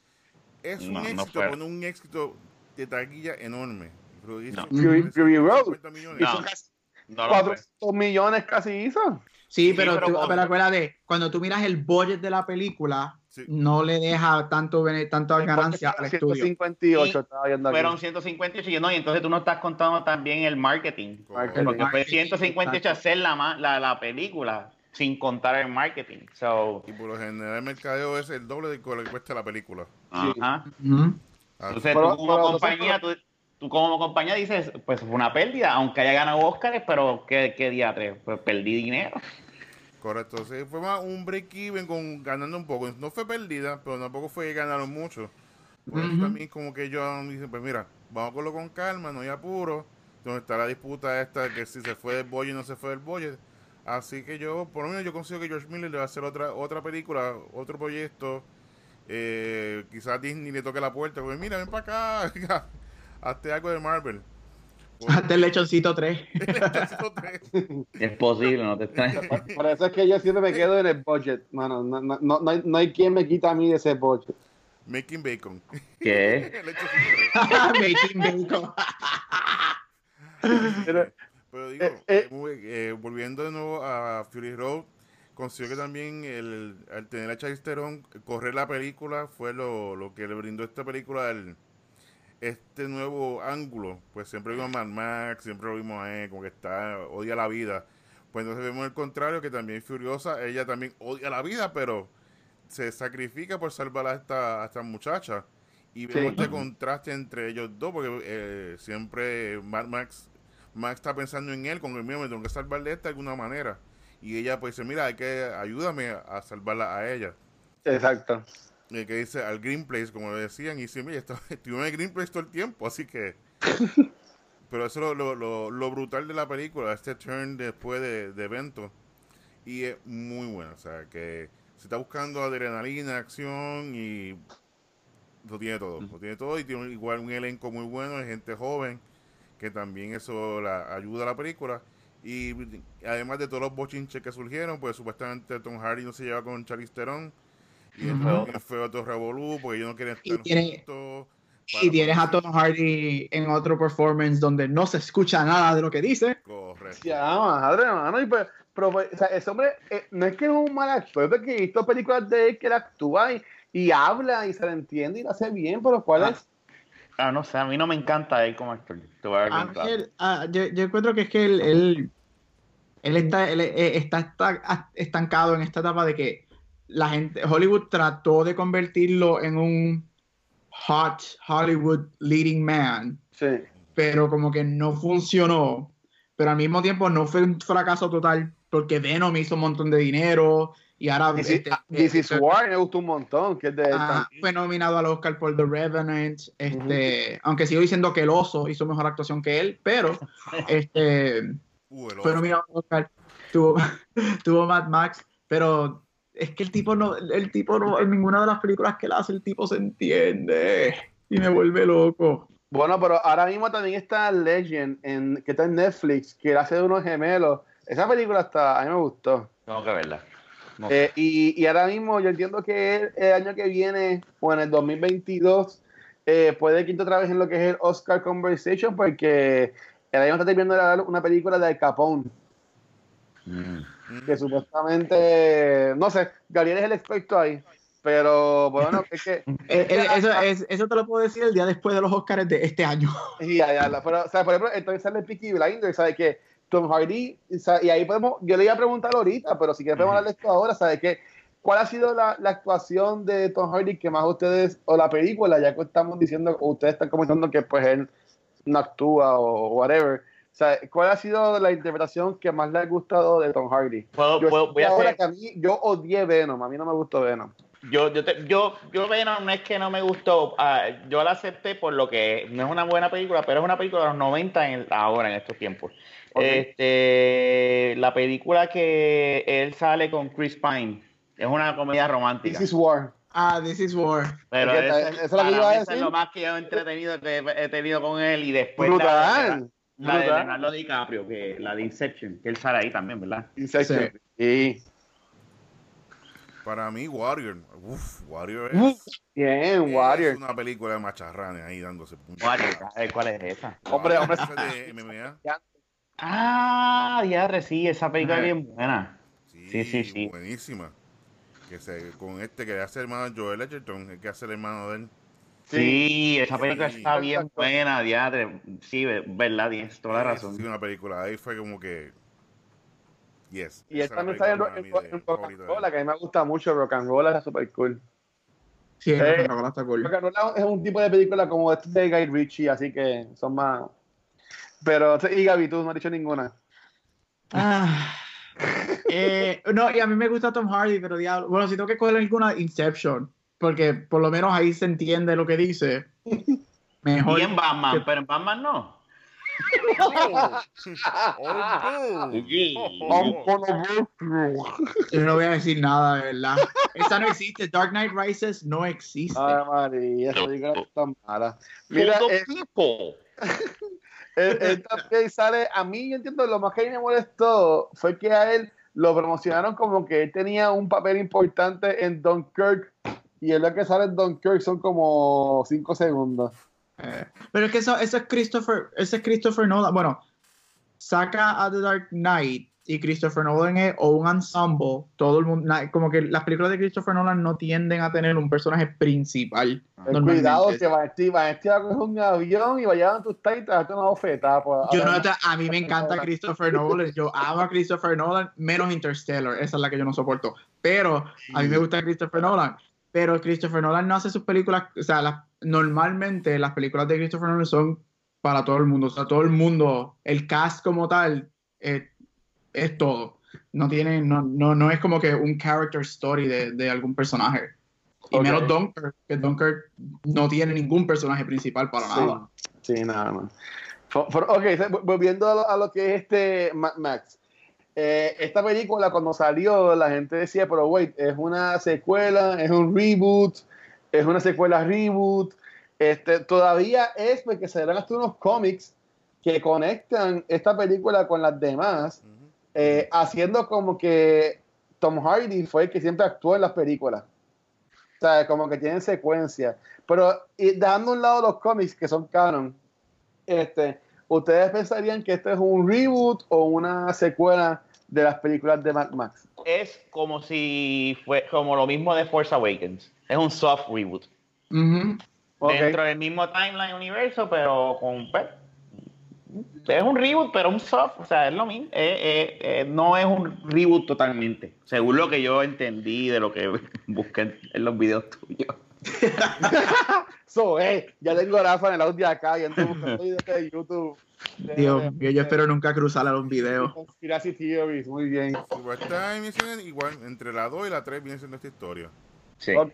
Es un éxito, no un éxito de taquilla enorme. Hizo casi 400 millones casi hizo. Sí, pero, tú, pero acuérdate, cuando tú miras el budget de la película, no le deja tanto, tanto ganancia al estudio. 158, estaba viendo aquí. Fueron 158, no, y entonces tú no estás contando también el marketing. Porque fue 158 hacer la, la, la película sin contar el marketing. So, y por lo general el mercadeo es el doble de lo que cuesta la película. Ajá. Entonces tú como compañía, tú, como compañía dices, pues fue una pérdida, aunque haya ganado Oscars, pero ¿qué, qué día tres? Pues perdí dinero. Correcto, sí, fue más un break-even con ganando un poco. No fue perdida, pero tampoco fue que ganaron mucho. Por eso también como que ellos dicen, pues mira, vamos a hacerlo con calma, no hay apuro. Donde está la disputa esta, que si se fue del boy y no se fue del boy Así que yo, por lo menos yo consigo que George Miller le va a hacer otra, otra película, otro proyecto. Eh, quizás Disney le toque la puerta, pues mira, ven para acá, hazte algo de Marvel. Hazte el lechoncito 3. es posible, no te Por eso es que yo siempre me quedo en el budget, mano. No, no, no, no, hay, no hay quien me quita a mí de ese budget. Making bacon. ¿Qué? Making bacon. Pero, pero digo, eh, eh. Eh, volviendo de nuevo a Fury Road, considero que también el, al tener a Charlize Theron, correr la película fue lo, lo que le brindó esta película el, este nuevo ángulo. Pues siempre vimos a Mad Max, siempre lo vimos a él, como que está, odia la vida. Pues entonces vemos el contrario, que también Furiosa, ella también odia la vida, pero se sacrifica por salvar a esta, a esta muchacha. Y vemos este contraste entre ellos dos, porque siempre Mad Max Max está pensando en él, con el mío me tengo que salvar de esta de alguna manera. Y ella pues dice, mira, hay que ayúdame a salvarla a ella. Exacto. Y que dice al Green Place, como le decían, y mira, estoy en el Green Place todo el tiempo, así que... Pero eso es lo, lo, lo, brutal de la película, este turn después de, de evento. Y es muy bueno, o sea, que se está buscando adrenalina, acción y lo tiene todo. Lo tiene todo y tiene igual un elenco muy bueno de gente joven que también eso la ayuda a la película. Y además de todos los bochinches que surgieron, pues supuestamente Tom Hardy no se lleva con Charlize Theron. Y fue otro revolú, porque ellos no quieren estar y juntos. Y tienes a Tom Hardy en otro performance donde no se escucha nada de lo que dice. Correcto. Ya, madre, hermano. Y pues, pero, pues, o sea, ese hombre eh, no es que es un mal actor, es que he visto películas de él que él actúa y, y habla y se le entiende y lo hace bien, pero ¿cuál ah. es? Ah, no sé, a mí no me encanta él como actor. Te voy a ah, ah, yo, yo, encuentro que es que él, él, él, está, él eh, está, está, estancado en esta etapa de que la gente, Hollywood trató de convertirlo en un hot Hollywood leading man. Sí. Pero como que no funcionó. Pero al mismo tiempo no fue un fracaso total porque Venom hizo un montón de dinero y ahora This, este, This is este, War me gustó un montón. Que de ah, fue nominado al Oscar por The Revenant. Este, Aunque sigo diciendo que el oso hizo mejor actuación que él, pero este, fue nominado al Oscar. Tuvo, tuvo Mad Max, pero es que el tipo no, el tipo no, en ninguna de las películas que él hace, el tipo se entiende y me vuelve loco. Bueno, pero ahora mismo también está Legend, en, que está en Netflix, que hace de unos gemelos. Esa película está, a mí me gustó. Tengo que verla. Eh, y, y, ahora mismo yo entiendo que el, año que viene, o en el 2022, eh, puede que otra vez en lo que es el Oscar Conversation, porque el año está terminando una película de Al Capone. Mm. Que supuestamente, no sé, Gabriel es el experto ahí. Pero bueno, es que. Eh, eso, eso, te lo puedo decir el día después de los Oscars de este año. Ya, ya, pero, o sea, por ejemplo, entonces sale Peaky Blinders, ¿sabes? Que Tom Hardy, y ahí podemos, yo le iba a preguntar ahorita, pero si queremos hablar de esto ahora, ¿sabes qué? ¿Cuál ha sido la, la, actuación de Tom Hardy que más ustedes, o la película, ya que estamos diciendo, o ustedes están comentando que pues él no actúa o whatever? O sea, ¿cuál ha sido la interpretación que más le ha gustado de Tom Hardy? yo, voy a ahora que a mí, yo odié Venom, a mí no me gustó Venom. Yo, yo, yo, yo Venom no es que no me gustó, ah, yo la acepté por lo que no es una buena película, pero es una película de los 90 en, ahora, en estos tiempos. Este, la película que él sale con Chris Pine es una comedia romántica. This is War. Ah, This is War. Pero eso, es lo que iba a decir. es lo más que yo he entretenido que he tenido con él y después Brutal. La, de Leonardo DiCaprio, que la de Inception, que él sale ahí también, ¿verdad? Inception. Sí. Para mí, Warrior. Uf, Warrior es. bien, Warrior. Es una película de macharranes ahí dándose Warrior, ¿cuál es esa? Hombre, hombre. de MMA. Ah, ya sí, esa película es bien buena. Sí, sí, sí. Buenísima. Que se, con este que hace el hermano Joel Edgerton, el que hace el hermano de él. Sí, esa película Sí. está bien buena, diadre. Sí, verdad, tienes toda la razón. Sí, una película. Ahí fue como que. Yes. Y él esa también sale en, Rock and. Roll, que a mí me gusta mucho Rock and Roll, es super cool. Sí, el Eh, rock and roll está cool. Rock and Roll es un tipo de película como este de Guy Ritchie, así que son más... Pero, y Gaby, tú no has dicho ninguna. Ah. Eh, no, y a mí me gusta Tom Hardy, pero diablo. Bueno, si tengo que coger alguna Inception, porque por lo menos ahí se entiende lo que dice. Mejor. Y en Batman, que- pero en Batman no. Oh, Yo no voy a decir nada, de verdad. Esa no existe. Dark Knight Rises no existe. Ay, María, esa película es tan mala. Mira, eh, él, él también sale, a mí yo entiendo, lo más que a mí me molestó fue que a él lo promocionaron como que él tenía un papel importante en Dunkirk y él lo que sale en Dunkirk son como 5 segundos. Eh, pero es que eso, eso es Christopher, ese es Christopher Nolan. Bueno, saca a The Dark Knight y Christopher Nolan es o un ensemble, todo el mundo, como que las películas de Christopher Nolan no tienden a tener un personaje principal. Cuidado que Vanesti va a coger un avión y va a a tu y te darte una bofetada. pues, Yo no, a mí me encanta Christopher Nolan, yo amo a Christopher Nolan, menos Interstellar, esa es la que yo no soporto. Pero a mí me gusta Christopher Nolan, pero Christopher Nolan no hace sus películas, o sea, las- normalmente las películas de Christopher Nolan son para todo el mundo, o sea, todo el mundo, el cast como tal eh, es todo. No tiene, no, no, no es como que un character story de, de algún personaje. Y Ok. menos Dunkirk, que Dunkirk no tiene ningún personaje principal para Sí. nada. Sí, nada más. For- for- ok, volviendo a lo, a lo que es este Mad Max. Eh, esta película cuando salió la gente decía, pero wait, es una secuela, es un reboot, es una secuela reboot. Este, todavía es porque se dan hasta unos cómics que conectan esta película con las demás, eh, haciendo como que Tom Hardy fue el que siempre actuó en las películas. O sea, como que tienen secuencia. Pero y dejando a un lado los cómics que son canon, este, ¿ustedes pensarían que esto es un reboot o una secuela de las películas de Mad Max? Es como si fue como lo mismo de Force Awakens. Es un soft reboot. Dentro del mismo timeline universo, pero con. pues, es un reboot, pero un soft. O sea, es lo mismo. Eh, eh, eh, no es un reboot totalmente. Según lo que yo entendí de lo que busqué en, los videos tuyos. So, eh, ya tengo a Rafa en el audio acá y ando buscando videos de YouTube. Dios mío, yo espero nunca cruzar a los videos. Conspiracy Theories, muy bien. Igual está igual, entre la 2 y la 3 viene siendo esta historia. Sí. Ok.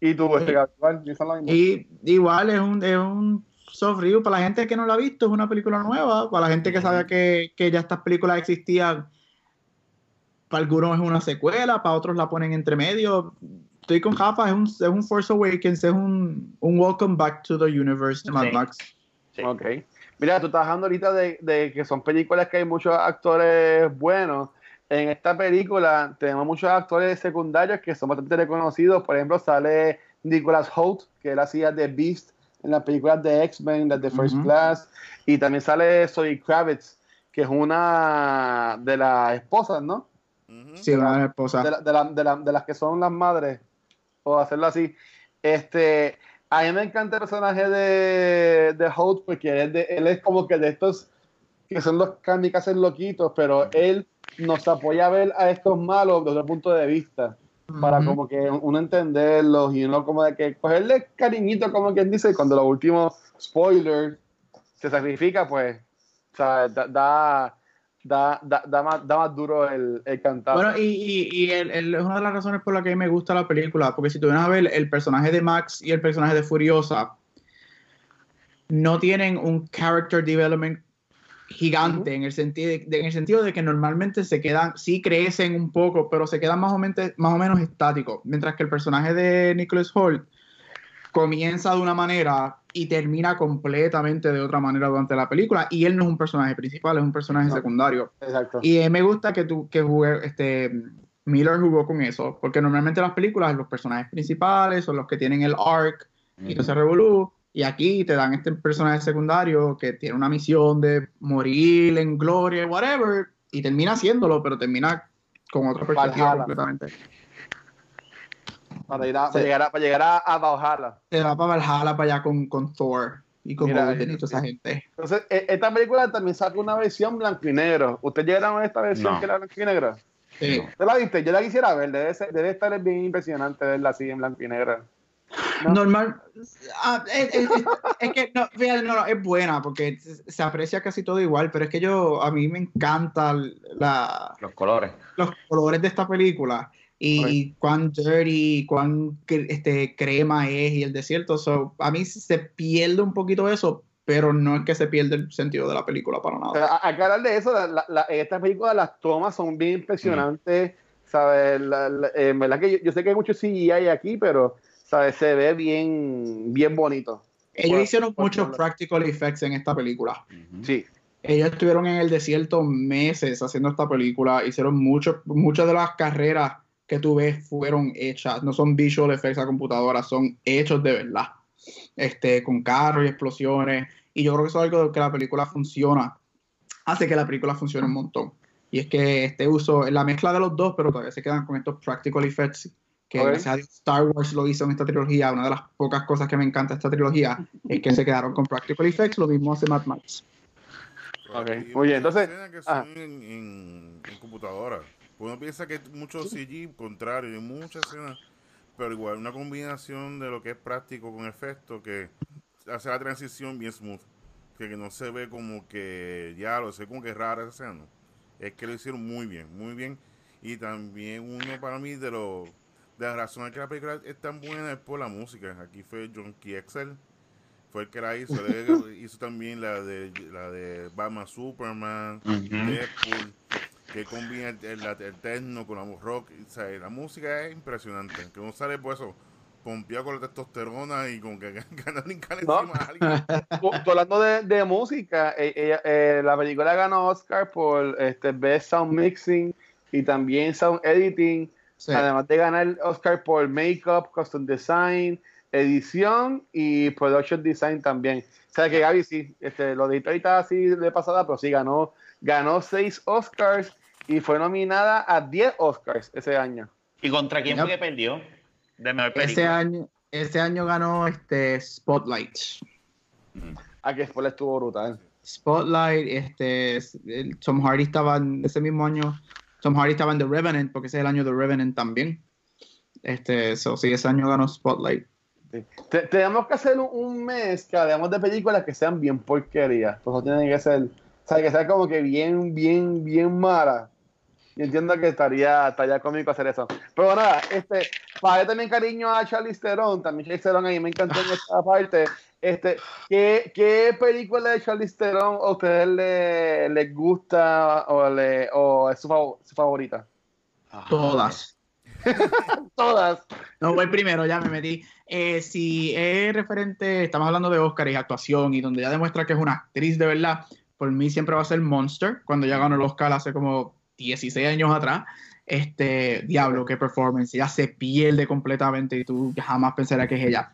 ¿Y tú, este, mismo? Y igual es un, es un soft review para la gente que no la ha visto, es una película nueva, para la gente que sabe que, que ya estas películas existían, para algunos es una secuela, para otros la ponen entre medio. Estoy con Jafa, es un, es un Force Awakens, es un, un Welcome Back to the Universe de Mad Sí. Max. Sí. Ok. Mira, tú estás hablando ahorita de, de que son películas que hay muchos actores buenos. En esta película tenemos muchos actores secundarios que son bastante reconocidos. Por ejemplo, sale Nicholas Holt, que él hacía de Beast en las películas de X-Men, las de First. Class. Y también sale Zoe Kravitz, que es una de las esposas, ¿no? Sí, una esposa. de, la- de la- de la- de las que son las madres, o hacerlo así. Este, a mí me encanta el personaje de, de Holt porque él es, de- él es como que de estos que son los kamikazes loquitos, pero él nos apoya a ver a estos malos desde otro punto de vista, para como que uno entenderlos y uno como de que cogerle cariñito, como quien dice, y cuando los últimos spoilers se sacrifica, pues, o sea, da, da, da, da, da más, da más duro el, el cantar. Bueno, y, y, y el- el- es una de las razones por las que me gusta la película, porque si tú vienes a ver el personaje de Max y el personaje de Furiosa, no tienen un character development gigante en, el sentido de, de- en el sentido de que normalmente se quedan, sí crecen un poco, pero se quedan más o, menos, más o menos estáticos, mientras que el personaje de Nicholas Holt comienza de una manera y termina completamente de otra manera durante la película, y él no es un personaje principal, es un personaje No. secundario. Exacto. Y eh, me gusta que tú que jugué, este Miller jugó con eso, porque normalmente las películas los personajes principales son los que tienen el arc y todo se revolú, y aquí te dan este personaje secundario que tiene una misión de morir en gloria, whatever, y termina haciéndolo, pero termina con otra perspectiva completamente. Para, ir a, para, llegar a, para llegar a, Valhalla. Se va para Valhalla, para allá con, con Thor y con Mira, Odin y toda esa gente. Entonces, e, esta película también saca una versión blanco y negro. ¿Ustedes llegaron a esta versión no. que era blanco y negro? Sí. ¿Usted la viste? Yo la quisiera ver. Debe, ser, debe estar bien impresionante verla así en blanco y negro. ¿No? Normal. Ah, es, es, es, que no, fíjate, no, no, es buena porque se aprecia casi todo igual, pero es que yo, a mí me encantan la, los colores. Los colores de esta película y okay. cuán dirty, cuán este, crema es y el desierto. So, a mí se pierde un poquito eso, pero no es que se pierde el sentido de la película para nada. A, aclarar de eso, la, la, esta película las tomas son bien impresionantes, mm. ¿sabes? La, eh, en verdad que yo, yo, sé que hay mucho CGI aquí, pero ¿sabes? se ve bien, bien bonito. Ellos hicieron muchos practical effects en esta película. Sí. Ellos estuvieron en el desierto meses haciendo esta película, hicieron mucho, muchas de las carreras que tú ves fueron hechas, no son visual effects a computadora, son hechos de verdad, este, con carros y explosiones, y yo creo que eso es algo que la película funciona, hace que la película funcione un montón, y es que este uso, la mezcla de los dos, pero todavía se quedan con estos practical effects, que okay. gracias a Dios Star Wars lo hizo en esta trilogía, una de las pocas cosas que me encanta de esta trilogía, es que se quedaron con practical effects, lo mismo hace Mad Max. Okay. Muy bien, entonces... Que son ah. en, en, en computadora. Uno piensa que mucho CG, contrario, hay muchas escenas, pero igual una combinación de lo que es práctico con efecto que hace la transición bien smooth. Que, que no se ve como que ya lo sé como que es rara esa escena. Es que lo hicieron muy bien, muy bien. Y también uno para mí de los de las razones que la película es tan buena es por la música. Aquí fue John Excel fue el que la hizo. hizo también la de la de Batman Superman, uh -huh. Deadpool que combina el, el, el techno con la rock. O sea, la música es impresionante. Que uno sale por eso pompeado con la testosterona y con que ganan encima no. a alguien. Tú hablando de, de música, ella, eh, la película ganó Oscar por este Best Sound Mixing y también Sound Editing. Sí. Además de ganar Oscar por Makeup, Custom Design, edición y Production Design también. O sea que Gaby sí, este, lo de ahorita así de pasada, pero sí ganó, ganó seis Oscars y fue nominada a 10 Oscars ese año. ¿Y contra quién fue que perdió? De mejor ese año, ese año ganó este Spotlight. A que Spotlight estuvo brutal. Spotlight, este, el, Tom Hardy estaba en ese mismo año. Tom Hardy estaba en The Revenant, porque ese es el año de Revenant también. Este, so, sí, ese año ganó Spotlight. Sí. Te, tenemos que hacer un, un, mes que hablemos de películas que sean bien porquerías. Pues tienen que ser, sea, que sea como que bien, bien, bien mala. Y entiendo que estaría, estaría cómico hacer eso. Pero nada, este, para también cariño a Charlize Theron, también Charlize Theron ahí me encantó en esta parte. Este, ¿qué, ¿Qué película de Charlize Theron a ustedes les, les gusta o, le, o es su, fav su favorita? Todas. Todas. No, voy primero, ya me metí. Eh, si es referente, estamos hablando de Oscar y actuación y donde ya demuestra que es una actriz de verdad, por mí siempre va a ser Monster, cuando ya ganó el Oscar hace como 16 años atrás. Este, diablo, qué performance, ella se pierde completamente y tú jamás pensarás que es ella.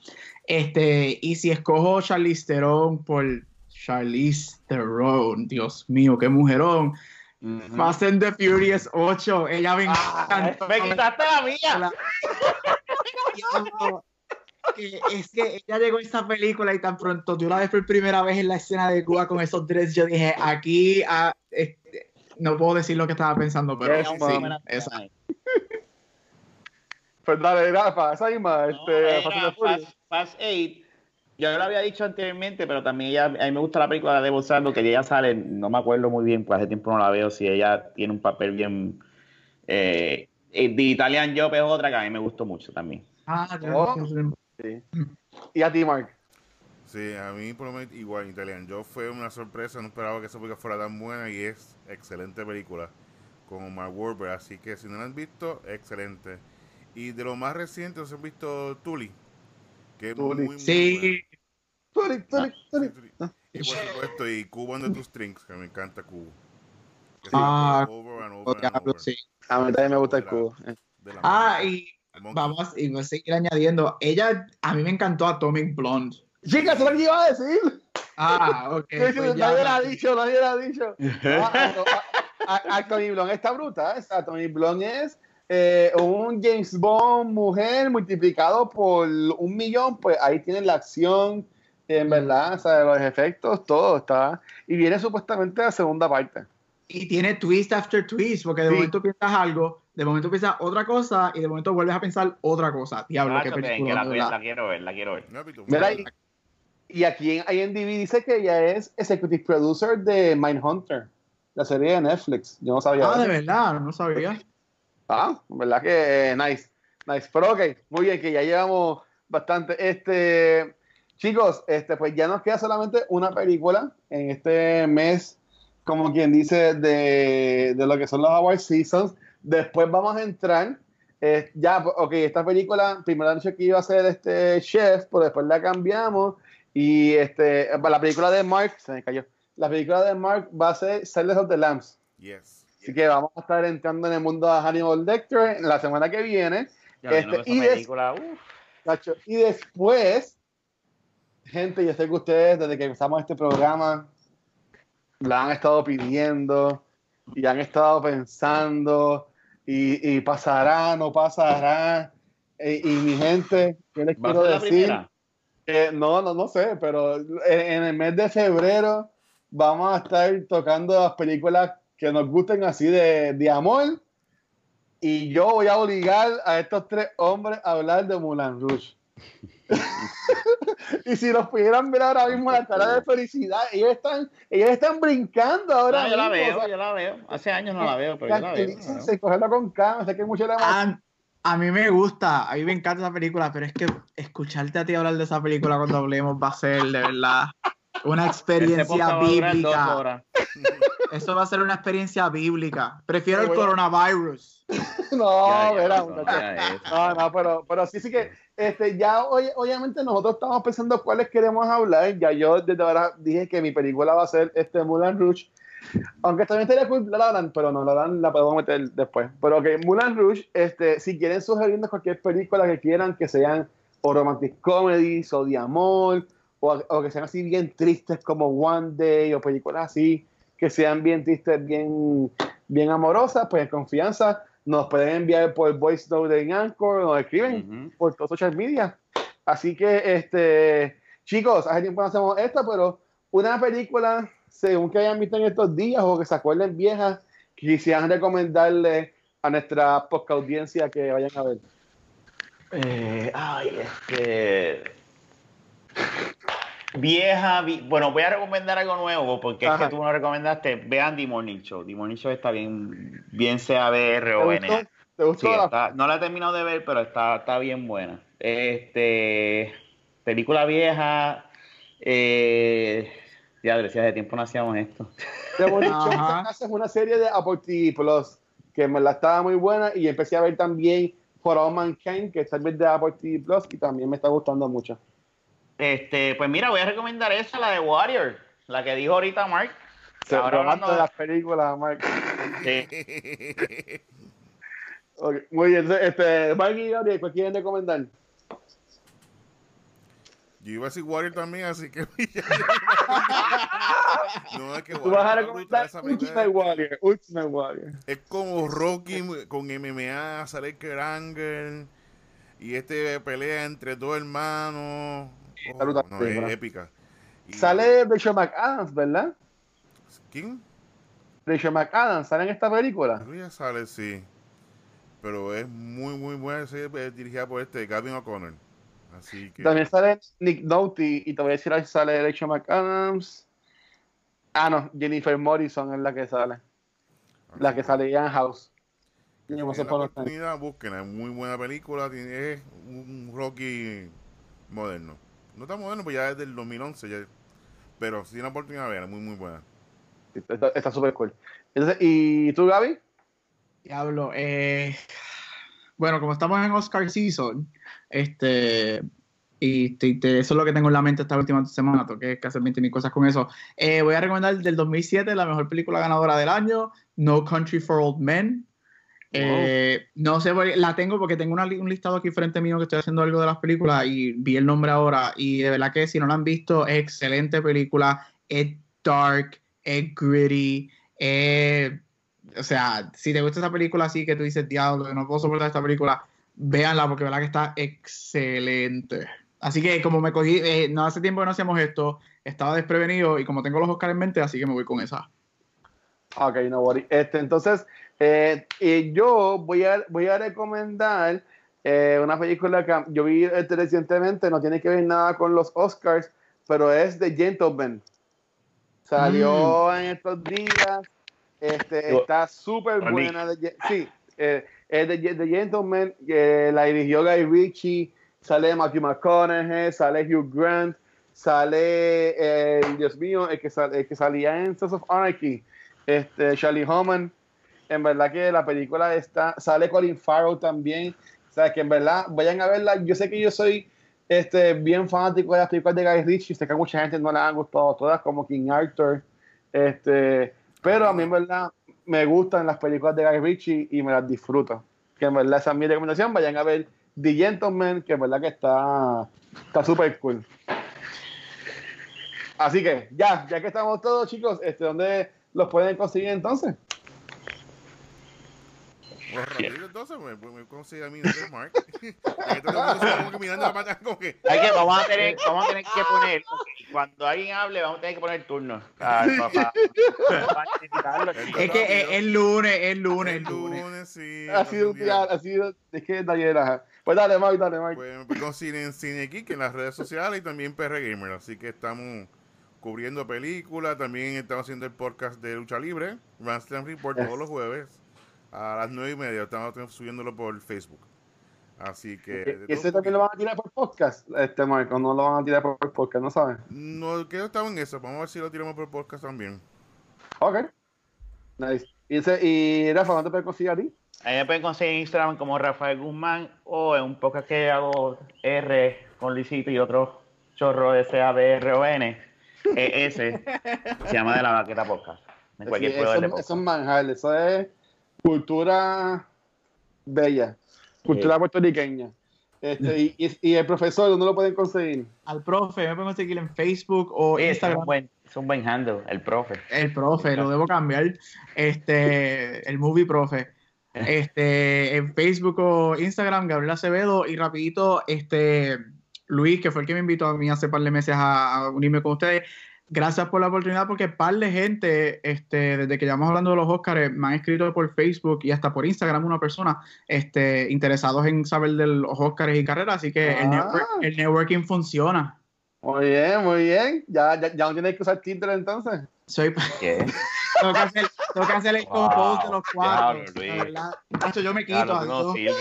Este, y si escojo Charlize Theron por Charlize Theron, Dios mío, qué mujerón. Uh -huh. Fast and the Furious 8, ella me ah, Me quitaste la mía. que es que ella llegó a esa película y tan pronto yo la ves por primera vez en la escena de Cuba con esos dreads, yo dije, aquí ah, este, no puedo decir lo que estaba pensando, pero yes, sí, sí, esa. Pues dale, Rafa, esa misma, este, no, Fast, Fast 8, yo lo había dicho anteriormente, pero también ella, a mí me gusta la película de Bolsando, que ella sale, no me acuerdo muy bien, pues hace tiempo no la veo, si ella tiene un papel bien... Eh, The Italian Job es otra que a mí me gustó mucho también. Ah, oh. Sí. ¿Y a ti, Mark? Sí, a mí por lo menos igual Italian Job fue una sorpresa, no esperaba que esa película fuera tan buena y es excelente película con Mark Wahlberg, así que si no la han visto, excelente. Y de lo más reciente, ¿os han visto Tully? Que es Tully. muy, muy sí. Tully, Tully, Tully. Y por supuesto, y Cubo de tus Strings, que me encanta Cubo. Ah, over and over and over. Sí. A mí también me gusta el Cubo. Ah, y vamos, y voy a seguir añadiendo. Ella, a mí me encantó Atomic Blonde. Chica, eso es lo que iba a decir. Ah, ok. Pues nadie la ha dicho, nadie la ha dicho. Ah, Tony Blon está brutal. O Tony Blon es eh, un James Bond mujer multiplicado por un millón. Pues ahí tienen la acción, en verdad, o sea, los efectos, todo está. Y viene supuestamente la segunda parte. Y tiene twist after twist, porque de momento piensas algo, de momento piensas otra cosa y de momento vuelves a pensar otra cosa. Diablo, qué película. la, quiero ver, la quiero ver. Mira, y, y aquí en IMDb dice que ella es executive producer de Mindhunter, la serie de Netflix. Yo no sabía. Ah, de verdad, no sabía. Ah, verdad que eh, nice. Nice. Pero ok, muy bien, que ya llevamos bastante. Este, chicos, este, pues ya nos queda solamente una película en este mes como quien dice, de, lo que son los Award Seasons. Después vamos a entrar. Eh, ya, ok, esta película, primero noche que iba a ser este Chef, pero después la cambiamos. Y este, la película de Mark, se me cayó. La película de Mark va a ser Silence of the Lambs. Yes. Así que vamos a estar entrando en el mundo de Hannibal Lecter la semana que viene. Este, y, y después, gente, yo sé que ustedes, desde que empezamos este programa, la han estado pidiendo y han estado pensando y, pasará, no pasará. E, y, mi gente, ¿qué les quiero decir? no, no, no sé, pero en, el mes de febrero vamos a estar tocando las películas que nos gusten así de, de amor. Y yo voy a obligar a estos tres hombres a hablar de Mulan Rouge. y si los pudieran ver ahora mismo la cara de felicidad, ellos están, ellos están brincando ahora. No, yo la veo, yo la veo. Hace años no la veo, pero yo la veo. Se cogerla con calma, sé que mucho le a, a mí me gusta, a mí me encanta esa película, pero es que escucharte a ti hablar de esa película cuando hablemos va a ser de verdad una experiencia bíblica. Eso va a ser una experiencia bíblica. Prefiero el coronavirus. no, verá, no, no, pero, pero sí, sí que este, ya hoy, obviamente nosotros estamos pensando cuáles queremos hablar. Ya yo desde ahora dije que mi película va a ser este Mulan Rouge. Aunque también estaría cool la dan, pero no, la dan la podemos meter después. Pero que Mulan Rouge, este, si quieren sugerirnos cualquier película que quieran, que sean o romantic comedies o de amor, o, o que sean así bien tristes como One Day o películas así, que sean bien tristes, bien, bien amorosas, pues en confianza nos pueden enviar por voice note en Anchor, nos escriben por todos social media. Así que, este, chicos, hace tiempo no hacemos esto, pero una película, según que hayan visto en estos días o que se acuerden viejas, quisieran recomendarle a nuestra post audiencia que vayan a ver. Eh, ay, este vieja, bueno, voy a recomendar algo nuevo porque es que tú no recomendaste. Vean The Morning Show. The Morning Show está bien, bien CABR o N. ¿Te gustó? no la he terminado de ver, pero está, está bien buena. Este, película vieja. Eh, ya, decía, de tiempo no hacíamos esto. The Morning Show es una serie de Apple TV Plus que me la estaba muy buena y empecé a ver también For All Mankind, que es también de Apple TV Plus y también me está gustando mucho. Este, pues mira, voy a recomendar esa, la de Warrior, la que dijo ahorita Mark. Se Ahora hablando de las películas, Mark. Sí. muy bien, este, Mark y Gabriel, ¿cuál quieren recomendar? Yo iba a decir Warrior también, así que. no, es que Tú vas a recomendar Ultimate Warrior, Ultimate Warrior. Es como Rocky con MMA, sale Keranger. Y este pelea entre dos hermanos Oh, es épica. Sale Rachel McAdams, ¿verdad? ¿Quién? Rachel McAdams, ¿sale en esta película? Ella sale, sí. Pero es muy, muy buena. Es dirigida por este Gavin O'Connor. Así que... También sale Nick Nolte y te voy a decir si sale Rachel McAdams. Ah, no, Jennifer Morrison es la que sale. La que sale en House. No sé por es muy buena película. Es un Rocky moderno. No está bueno, pues ya es del 2011, ya, pero sí una oportunidad de ver, muy, muy buena. Está súper cool. Entonces, ¿Y tú, Gaby? Diablo, eh, bueno, como estamos en Oscar Season, este, y eso es lo que tengo en la mente esta última semana, tengo que, hacer 20 mil cosas con eso. Eh, voy a recomendar del 2007, la mejor película ganadora del año, No Country for Old Men. Eh, no sé, la tengo porque tengo un listado aquí frente mío que estoy haciendo algo de las películas y vi el nombre ahora y de verdad que si no la han visto, es excelente película, es dark, es gritty, es o sea, si te gusta esta película así que tú dices, diablo, no puedo soportar esta película, véanla porque verdad que está excelente. Así que como me cogí, eh, no hace tiempo que no hacíamos esto, estaba desprevenido y como tengo los Oscars en mente, así que me voy con esa. Ok, no worry. Este, entonces, eh, yo voy a, voy a recomendar eh, una película que yo vi este recientemente, no tiene que ver nada con los Oscars, pero es The Gentleman. Salió mm. en estos días, este, está súper buena. sí, eh, es The, The Gentleman, la dirigió Guy Ritchie, sale Matthew McConaughey, sale Hugh Grant, sale, Dios mío, el que, el que salía en Sons of Anarchy, este, Charlie Homan. En verdad que la película está, sale Colin Farrell también. O sea, que en verdad vayan a verla. Yo sé que yo soy este, bien fanático de las películas de Guy Ritchie. Sé que a mucha gente no le han gustado todas, como King Arthur. Este, pero a mí en verdad me gustan las películas de Guy Ritchie y me las disfruto. Que en verdad esa es mi recomendación. Vayan a ver The Gentleman, que en verdad que está súper cool. Así que ya, ya que estamos todos, chicos, este, ¿dónde los pueden conseguir entonces? Pues rápido, entonces me, me conseguir a mí de Mark. como que mirando la pata como que. Hay que, vamos, a tener, vamos a tener que poner, cuando alguien hable, vamos a tener que poner turno. Ah, papá. es que es, lunes, es lunes, el lunes. sí. Ha sido un día, ha sido, es que está llena. Pues dale, Mike, dale, Mike. Pues me consiguen en Cine Geek en las redes sociales y también PR Gamer, así que estamos cubriendo películas, también estamos haciendo el podcast de Lucha Libre, Wrestling Report todos los jueves a las nueve y media. Estamos subiéndolo por Facebook. Así que. ¿Y ese también lo van a tirar por podcast, este Marco? ¿No lo van a tirar por podcast? ¿No saben? No, que estaba en eso. Vamos a ver si lo tiramos por podcast también. Ok. Nice. ¿Y, ese, y Rafa, ¿dónde te pueden conseguir a ti? Ahí me pueden conseguir en Instagram como Rafael Guzmán o en un podcast que hago R con Luisito y otro chorro S-A-B-R-O-N. E-S. se llama De la Baqueta Podcast. En cualquier sí, eso, eso es manjar, eso es cultura bella, cultura puertorriqueña. Este, y, y, el profesor, ¿dónde lo pueden conseguir? Al profe, me pueden conseguir en Facebook o Instagram. Es un, buen, es un buen handle, el profe. El profe, lo debo cambiar. Este, el movie profe. Este, en Facebook o Instagram, Gabriel Acevedo. Y rapidito, este, Luis, que fue el que me invitó a mí hace par de meses a unirme con ustedes gracias por la oportunidad porque par de gente, este, desde que llevamos hablando de los Oscars, me han escrito por Facebook y hasta por Instagram una persona este, interesados en saber de los Oscars y carreras, así que el, ah. networking funciona. Muy bien, muy bien. Ya, ya, ya no tienes que usar Tinder entonces. Soy... ¿Qué? tengo, que hacer, tengo que hacer el compose de los cuatro. Claro, yo me quito. Claro, no sirve,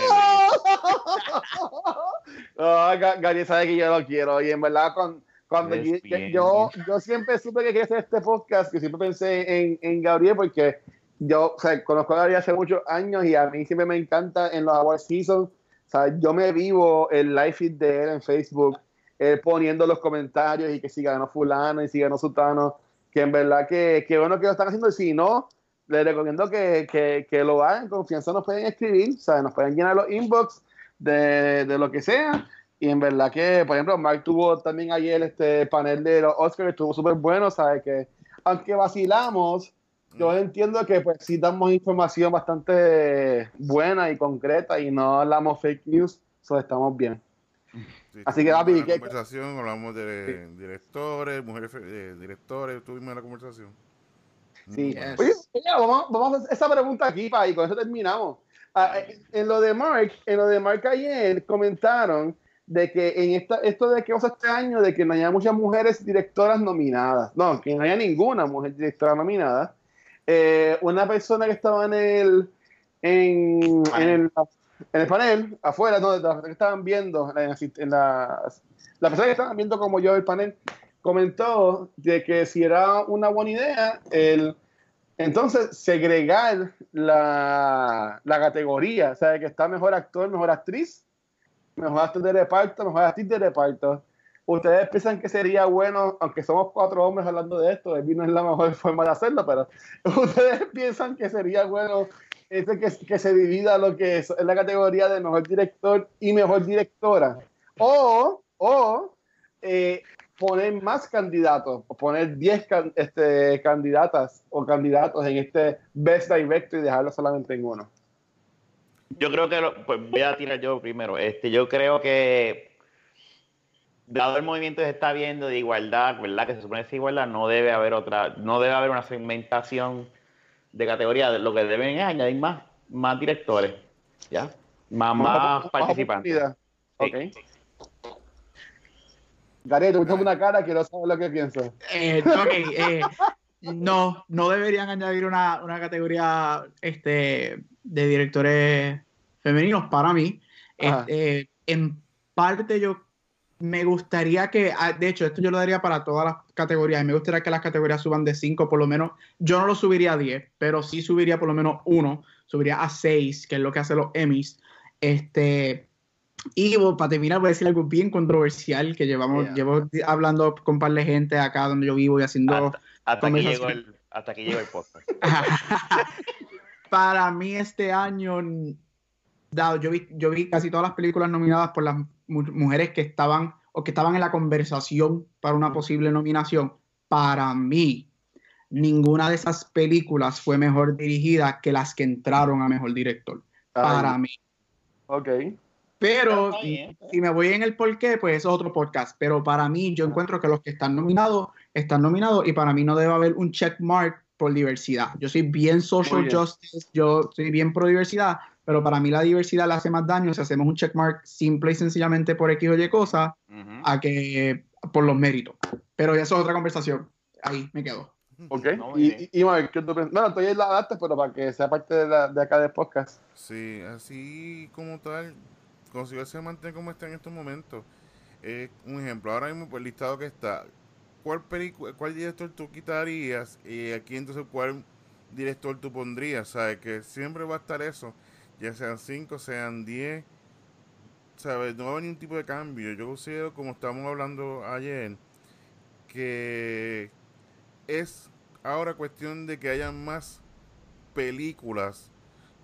Gary sabe que yo lo quiero y en verdad con cuando yo, yo, siempre supe que quería hacer este podcast, que siempre pensé en, en Gabriel, porque yo o sea, conozco a Gabriel hace muchos años y a mí siempre me encanta en los Award Seasons. O sea, yo me vivo el live feed de él en Facebook, él poniendo los comentarios y que si ganó Fulano y si ganó Sutano, que en verdad que, que bueno que lo están haciendo. Y si no, les recomiendo que, que, que lo hagan. Confianza nos pueden escribir, o sea, nos pueden llenar los inbox de, de lo que sea y en verdad que, por ejemplo, Mark tuvo también ayer este panel de los Oscars, estuvo súper bueno, ¿sabes? Que aunque vacilamos, yo mm. entiendo que pues sí damos información bastante buena y concreta y no hablamos fake news, eso estamos bien. Así que, David, ¿qué? conversación, hablamos de directores, mujeres eh, directores, tuvimos la conversación. Sí, oye, vamos, vamos, a hacer esa pregunta aquí, pa, y con eso terminamos. Ah, en lo de Mark, en lo de Mark ayer comentaron de que en esta, esto de que pasa este año, de que no haya muchas mujeres directoras nominadas, no, que no haya ninguna mujer directora nominada, eh, una persona que estaba en el, en, en el, panel, afuera, no, que estaban viendo, en, la, la persona que estaban viendo como yo el panel, comentó de que si era una buena idea, el, entonces segregar la, la categoría, o sea, que está mejor actor, mejor actriz, mejor actor de reparto, mejor actriz de reparto. Ustedes piensan que sería bueno, aunque somos cuatro hombres hablando de esto, el no es la mejor forma de hacerlo, pero ustedes piensan que sería bueno ese que, que se divida lo que es, la categoría de mejor director y mejor directora. O, o eh, poner más candidatos, poner 10 este, candidatas o candidatos en este Best Director y dejarlo solamente en uno? Yo creo que, pues voy a tirar yo primero. Este, yo creo que, dado el movimiento que se está viendo de igualdad, ¿verdad? Que se supone que es igualdad, no debe haber otra, no debe haber una segmentación de categoría. Lo que deben es añadir más, más directores, ¿ya? Más, más, participantes. Ok. Gary, tú una cara, quiero saber lo que piensas. Eh, eh, no, no deberían añadir una, categoría este, de directores femeninos para mí. Este, en parte yo me gustaría que, ah, de hecho, esto yo lo daría para todas las categorías. Me gustaría que las categorías suban de 5 por lo menos. Yo no lo subiría a 10, pero sí subiría por lo menos uno. Subiría a 6, que es lo que hacen los Emmys. Este, y para terminar, voy a decir algo bien controversial que llevamos, llevo hablando con un par de gente acá donde yo vivo y haciendo. Hasta, que, llegó el, hasta que llegó el podcast. para mí, este año, dado, yo vi, yo vi casi todas las películas nominadas por las mujeres que estaban o que estaban en la conversación para una posible nominación. Para mí, ninguna de esas películas fue mejor dirigida que las que entraron a mejor director. Para mí. Ok. Pero si me voy en el porqué, pues es otro podcast. Pero para mí, yo encuentro que los que están nominados, están nominados y para mí no debe haber un check mark por diversidad. Yo soy bien social justice, yo soy bien pro diversidad, pero para mí la diversidad le hace más daño si hacemos un check mark simple y sencillamente por X o Y cosa a que por los méritos. Pero eso es otra conversación. Ahí me quedo. Ok. y, y, ¿qué tú Bueno, estoy en la data, pero para que sea parte de, la, de acá del podcast. Sí, así como tal, consigo se mantiene como está en estos momentos. Eh, un ejemplo, ahora mismo, por el listado que está, ¿cuál película, cuál director tú quitarías y aquí entonces cuál director tú pondrías? ¿Sabes? Que siempre va a estar eso, ya sean 5, sean 10, ¿sabes? No va a haber ningún tipo de cambio. Yo considero, como estamos hablando ayer, que es ahora cuestión de que haya más películas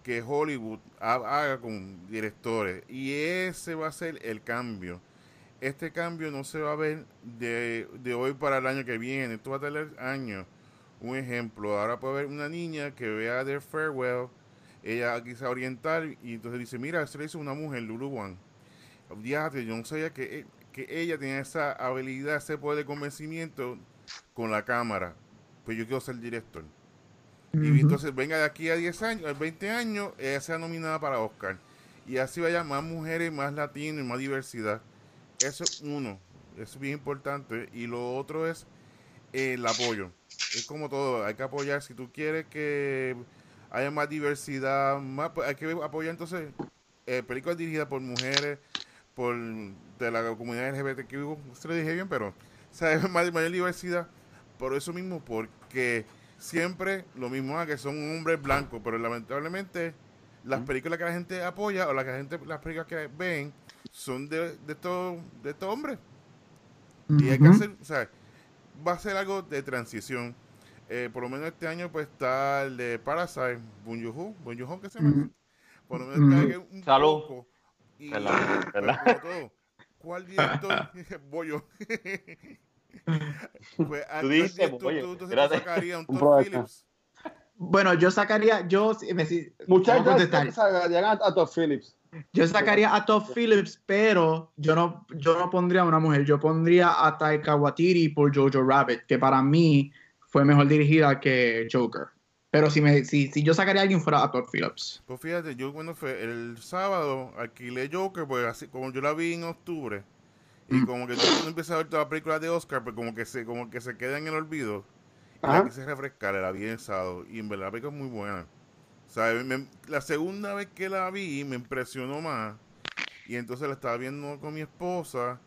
que Hollywood haga con directores. Y ese va a ser el cambio. Este cambio no se va a ver de, hoy para el año que viene. Esto va a tener años. Un ejemplo, ahora puede haber una niña que vea The Farewell, ella quizá oriental, y entonces dice, mira, se le hizo una mujer, Lulu One. Fíjate, yo no sabía que, que ella tenía esa habilidad, ese poder de convencimiento con la cámara. Pues yo quiero ser director. Y entonces venga de aquí a 10 años, a 20 años, ella sea nominada para Oscar. Y así vaya más mujeres, más latinos, más diversidad. Eso es uno, eso es bien importante. Y lo otro es el apoyo. Es como todo, hay que apoyar. Si tú quieres que haya más diversidad, más, pues hay que apoyar entonces eh, películas dirigidas por mujeres, por de la comunidad LGBTQ, se lo dije bien, pero o más, mayor diversidad. Por eso mismo, porque siempre lo mismo, que son hombres blancos, pero lamentablemente las películas que la gente apoya o las, que la gente, las películas que ven son de, de estos de estos hombres. Y hay que hacer, o sea, va a ser algo de transición. Eh, por lo menos este año pues está el de Parasite, Bun Joon Bun que se llama. Por lo menos está un Salud. poco. Y, Todo, ¿Cuál director? Bollo. Pues, tú dices, tú, sacarías un Todd Phillips. Bueno, yo sacaría, yo me Muchas gracias a Todd Phillips. Yo sacaría a Todd Phillips, pero yo no, yo no pondría a una mujer, yo pondría a Taika Waititi por Jojo Rabbit, que para mí fue mejor dirigida que Joker. Pero si, me, si, si yo sacaría a alguien fuera a Todd Phillips. Pues fíjate, yo cuando fue el sábado alquilé Joker, pues así como yo la vi en octubre, y mm. como que tú empiezas a ver toda la película de Oscar, pues como que se, como que se queda en el olvido. Y la quise refrescar, la vi en sábado. Y en verdad la película es muy buena. La segunda vez que la vi me impresionó más. Y entonces la estaba viendo con mi esposa.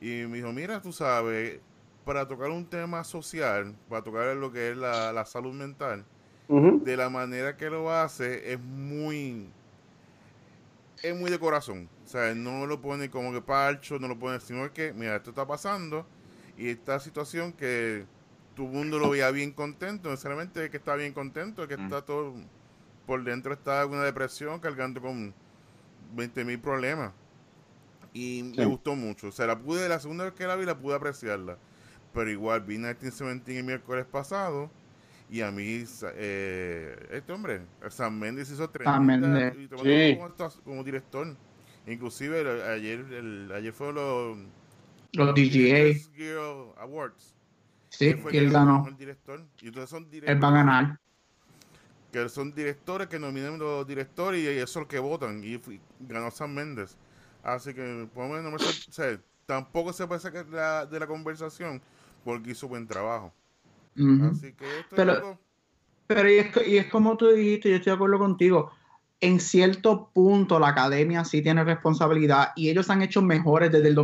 Y me dijo, mira, tú sabes, para tocar un tema social, para tocar lo que es la, salud mental, de la manera que lo hace, es muy es muy de corazón. O sea, no lo pone como que parcho, no lo pone, sino que, mira, esto está pasando y esta situación que tu mundo lo veía bien contento, necesariamente que está bien contento, que mm. está todo por dentro está una depresión cargando con 20 mil problemas. Y me gustó mucho. O sea, la pude, la segunda vez que la vi, la pude apreciarla. Pero igual vi 1917 el miércoles pasado. Y a mí, eh, este hombre, Sam Mendes hizo tremenda. Sí. Como, como, director. Inclusive ayer, el, ayer fue los, los DGA Awards. Sí, que él ganó. El director. Y entonces son directores. Él va a ganar. Que son directores que nominan los directores y eso es lo que votan. Y ganó Sam Mendes. Así que, por lo menos, o sea, tampoco se puede sacar de la conversación porque hizo buen trabajo. Así que esto pero, es Pero y es, y es como tú dijiste, yo estoy de acuerdo contigo. En cierto punto, la academia sí tiene responsabilidad y ellos han hecho mejores desde el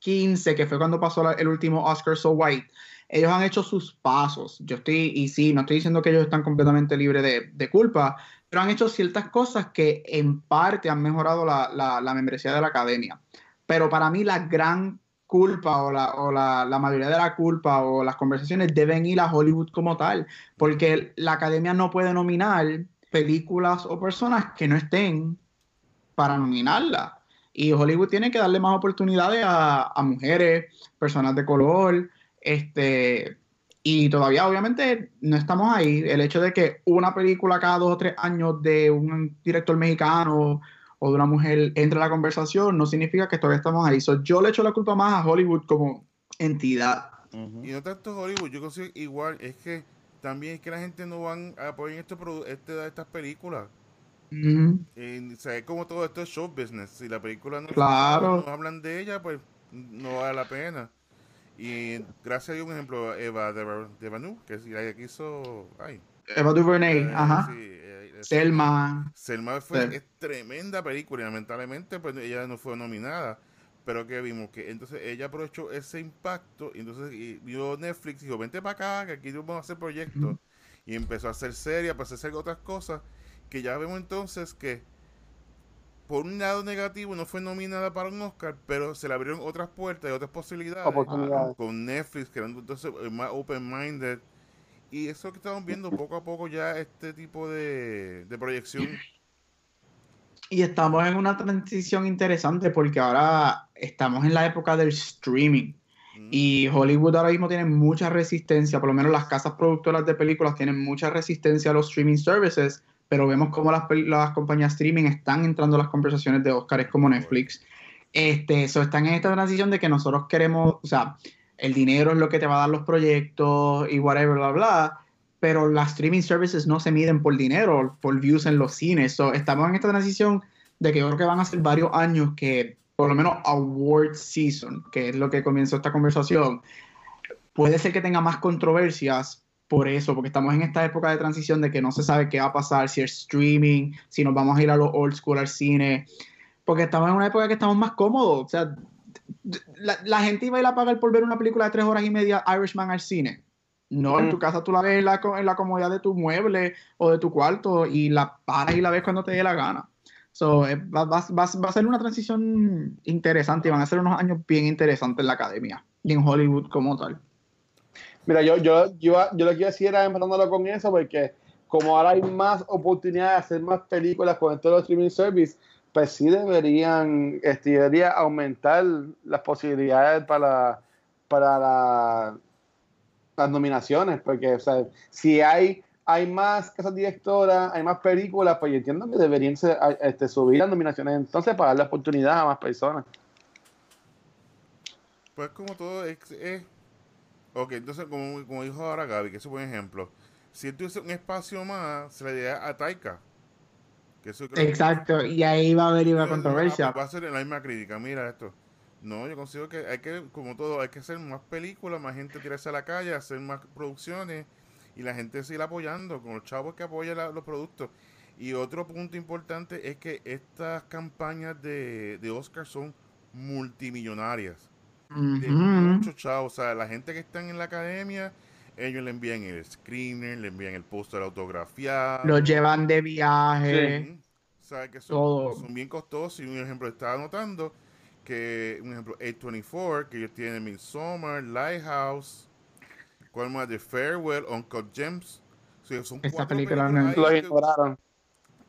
2015, que fue cuando pasó el último Oscar So White. Ellos han hecho sus pasos. Yo estoy, y sí, no estoy diciendo que ellos están completamente libres de, culpa, pero han hecho ciertas cosas que en parte han mejorado la, la, la membresía de la academia. Pero para mí la gran culpa o, la, o la, la, mayoría de la culpa o las conversaciones deben ir a Hollywood como tal, porque la academia no puede nominar películas o personas que no estén para nominarla. Y Hollywood tiene que darle más oportunidades a, a mujeres, personas de color, este, y todavía obviamente no estamos ahí. El hecho de que una película cada dos o tres años de un director mexicano o de una mujer entre a la conversación, no significa que todavía estamos ahí. yo le echo la culpa más a Hollywood como entidad. Y no tanto Hollywood, yo consigo igual, es que también es que la gente no van a apoyar este, este, estas películas. Y, o como todo esto es show business. Si la película no, claro. hablan de ella, pues no vale la pena. Y gracias a un ejemplo, Eva Devanu, que es la que hizo. Ay, Eva DuVernay, eh, ajá. Sí, Selma. Selma fue tremenda película y lamentablemente pues ella no fue nominada. Pero que vimos que entonces ella aprovechó ese impacto y entonces vio Netflix y dijo, vente para acá, que aquí vamos a hacer proyectos. Y empezó a hacer series, a hacer otras cosas, que ya vemos entonces que por un lado negativo no fue nominada para un Oscar, pero se le abrieron otras puertas y otras posibilidades con Netflix, que eran entonces más open-minded y eso que estamos viendo poco a poco ya este tipo de, proyección. Y estamos en una transición interesante porque ahora estamos en la época del streaming. Mm. Y Hollywood ahora mismo tiene mucha resistencia, por lo menos las casas productoras de películas tienen mucha resistencia a los streaming services, pero vemos cómo las, las compañías streaming están entrando a las conversaciones de Oscars como Netflix. Este, eso están en esta transición de que nosotros queremos, o sea, el dinero es lo que te va a dar los proyectos y whatever, bla, bla. Pero las streaming services no se miden por dinero, por views en los cines. So, estamos en esta transición de que yo creo que van a ser varios años que, por lo menos, award season, que es lo que comenzó esta conversación, puede ser que tenga más controversias por eso, porque estamos en esta época de transición de que no se sabe qué va a pasar, si es streaming, si nos vamos a ir a los old school al cine, porque estamos en una época que estamos más cómodos. O sea, la, gente iba a ir a pagar por ver una película de tres horas y media Irishman al cine. No, en tu casa tú la ves en la, en la, comodidad de tu mueble o de tu cuarto y la paras y la ves cuando te dé la gana. So, eh, va, va, va, a ser una transición interesante y van a ser unos años bien interesantes en la academia y en Hollywood como tal. Mira, yo, yo, yo, yo lo que decir era empatándolo con eso porque como ahora hay más oportunidades de hacer más películas con todos los streaming service, pues sí deberían, este, debería aumentar las posibilidades para, para las nominaciones, porque o sea, si hay, hay más casas directoras, hay más películas, pues yo entiendo que deberían este, subir las nominaciones entonces para darle oportunidad a más personas. Pues como todo es, ok, entonces como, como dijo ahora Gaby, que es un buen ejemplo, si tuviese un espacio más, se le daría a Taika Exacto, y ahí va a haber una controversia. Va a ser la misma crítica, mira esto. No, yo considero que hay que, como todo, hay que hacer más películas, más gente tirarse a la calle, hacer más producciones y la gente seguir apoyando con los chavos que apoyan los productos. Y otro punto importante es que estas campañas de, de Oscar son multimillonarias. De muchos chavos. O sea, la gente que están en la academia, ellos le envían el screener, le envían el póster autografiado. Lo llevan de viaje. que son, bien costosos. Y un ejemplo, estaba notando que, un ejemplo, A24, que ellos tienen Midsommar, Lighthouse, cuál más de Farewell, Uncle Gems. son Esta película no entraron.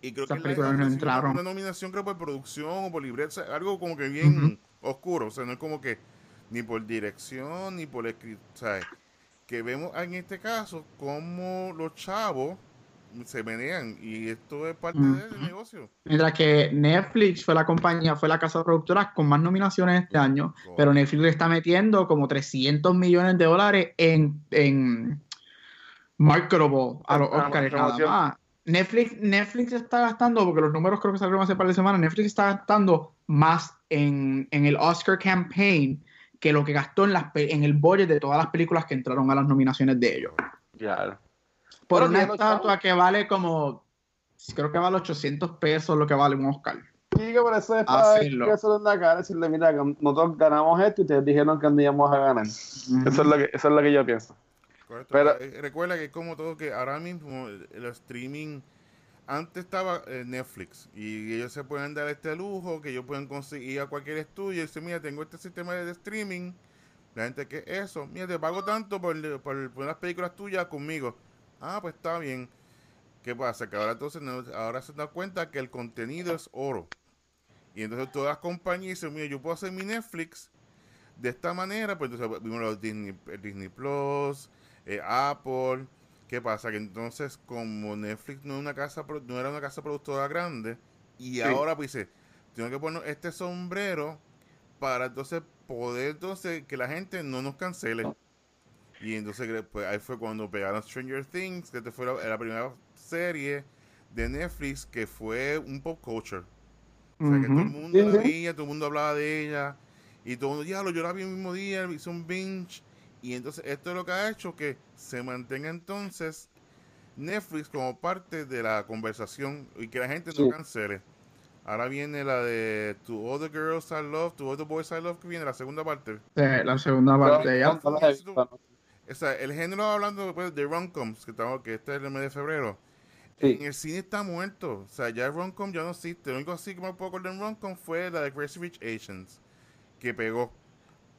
Y creo que no entraron. Una nominación creo por producción o por libreta, algo como que bien oscuro. O sea, no es como que ni por dirección, ni por escrito. O sea, que vemos en este caso como los chavos se menean y esto es parte del negocio. Mientras que Netflix fue la compañía, fue la casa de productoras con más nominaciones este año, pero Netflix le está metiendo como 300 millones de dólares en, en marketable a los Oscars nada más. Netflix, Netflix está gastando, porque los números creo que salieron hace par de semanas, Netflix está gastando más en, en el Oscar campaign que lo que gastó en, las, en el budget de todas las películas que entraron a las nominaciones de ellos. Claro. Por una estatua que vale como, creo que vale 800 pesos lo que vale un Oscar. Sí, que por eso es para que eso en la cara, decirle, mira, nosotros ganamos esto y ustedes dijeron que no íbamos a ganar. eso, es lo que, eso es lo que yo pienso. Pero, eh, recuerda que como todo que ahora mismo el streaming antes estaba eh, Netflix y ellos se pueden dar este lujo que ellos pueden conseguir a cualquier estudio y decir, mira, tengo este sistema de streaming. La gente que eso, mira, te pago tanto por, por, por, películas tuyas conmigo. Ah, pues está bien. ¿Qué pasa? Que ahora entonces ahora se da cuenta que el contenido es oro. Y entonces todas las compañías dicen, mira, yo puedo hacer mi Netflix de esta manera, pues entonces vimos los Disney, Disney Plus, eh, Apple, ¿Qué pasa? Que entonces, como Netflix no, una casa, no era una casa productora grande, y ahora pues dice, tengo que poner este sombrero para entonces poder entonces que la gente no nos cancele. Y entonces pues, ahí fue cuando pegaron Stranger Things, que fue la, primera serie de Netflix que fue un pop culture. O sea, que todo el mundo la veía, todo el mundo hablaba de ella, y todo el mundo, ya lo yo la vi el mismo día, hizo un binge, y entonces esto es lo que ha hecho que se mantenga entonces Netflix como parte de la conversación y que la gente no cancele. Ahora viene la de To All the Girls I Love, To All the Boys I Love, que viene la segunda parte. Sí, la segunda parte. ya. el género hablando pues, de rom-coms, que, estamos, que este es el mes de febrero. En el cine está muerto. O sea, ya el rom-com ya no existe. Lo único así que me puedo acordar en rom-com fue la de Crazy Rich Asians, que pegó.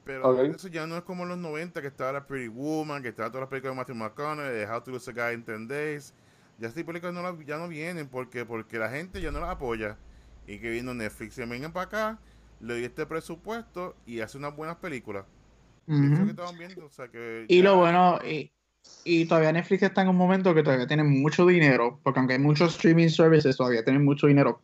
Pero eso ya no es como en los 90 que estaba la Pretty Woman, que estaba todas las películas de Matthew McConaughey, de How to Lose a Guy in 10 Days. Ya estas películas no ya no vienen porque porque la gente ya no las apoya. Y que vino Netflix, se vengan para acá, le doy este presupuesto y hace unas buenas películas. y lo bueno, y, y, todavía Netflix está en un momento que todavía tiene mucho dinero, porque aunque hay muchos streaming services, todavía tienen mucho dinero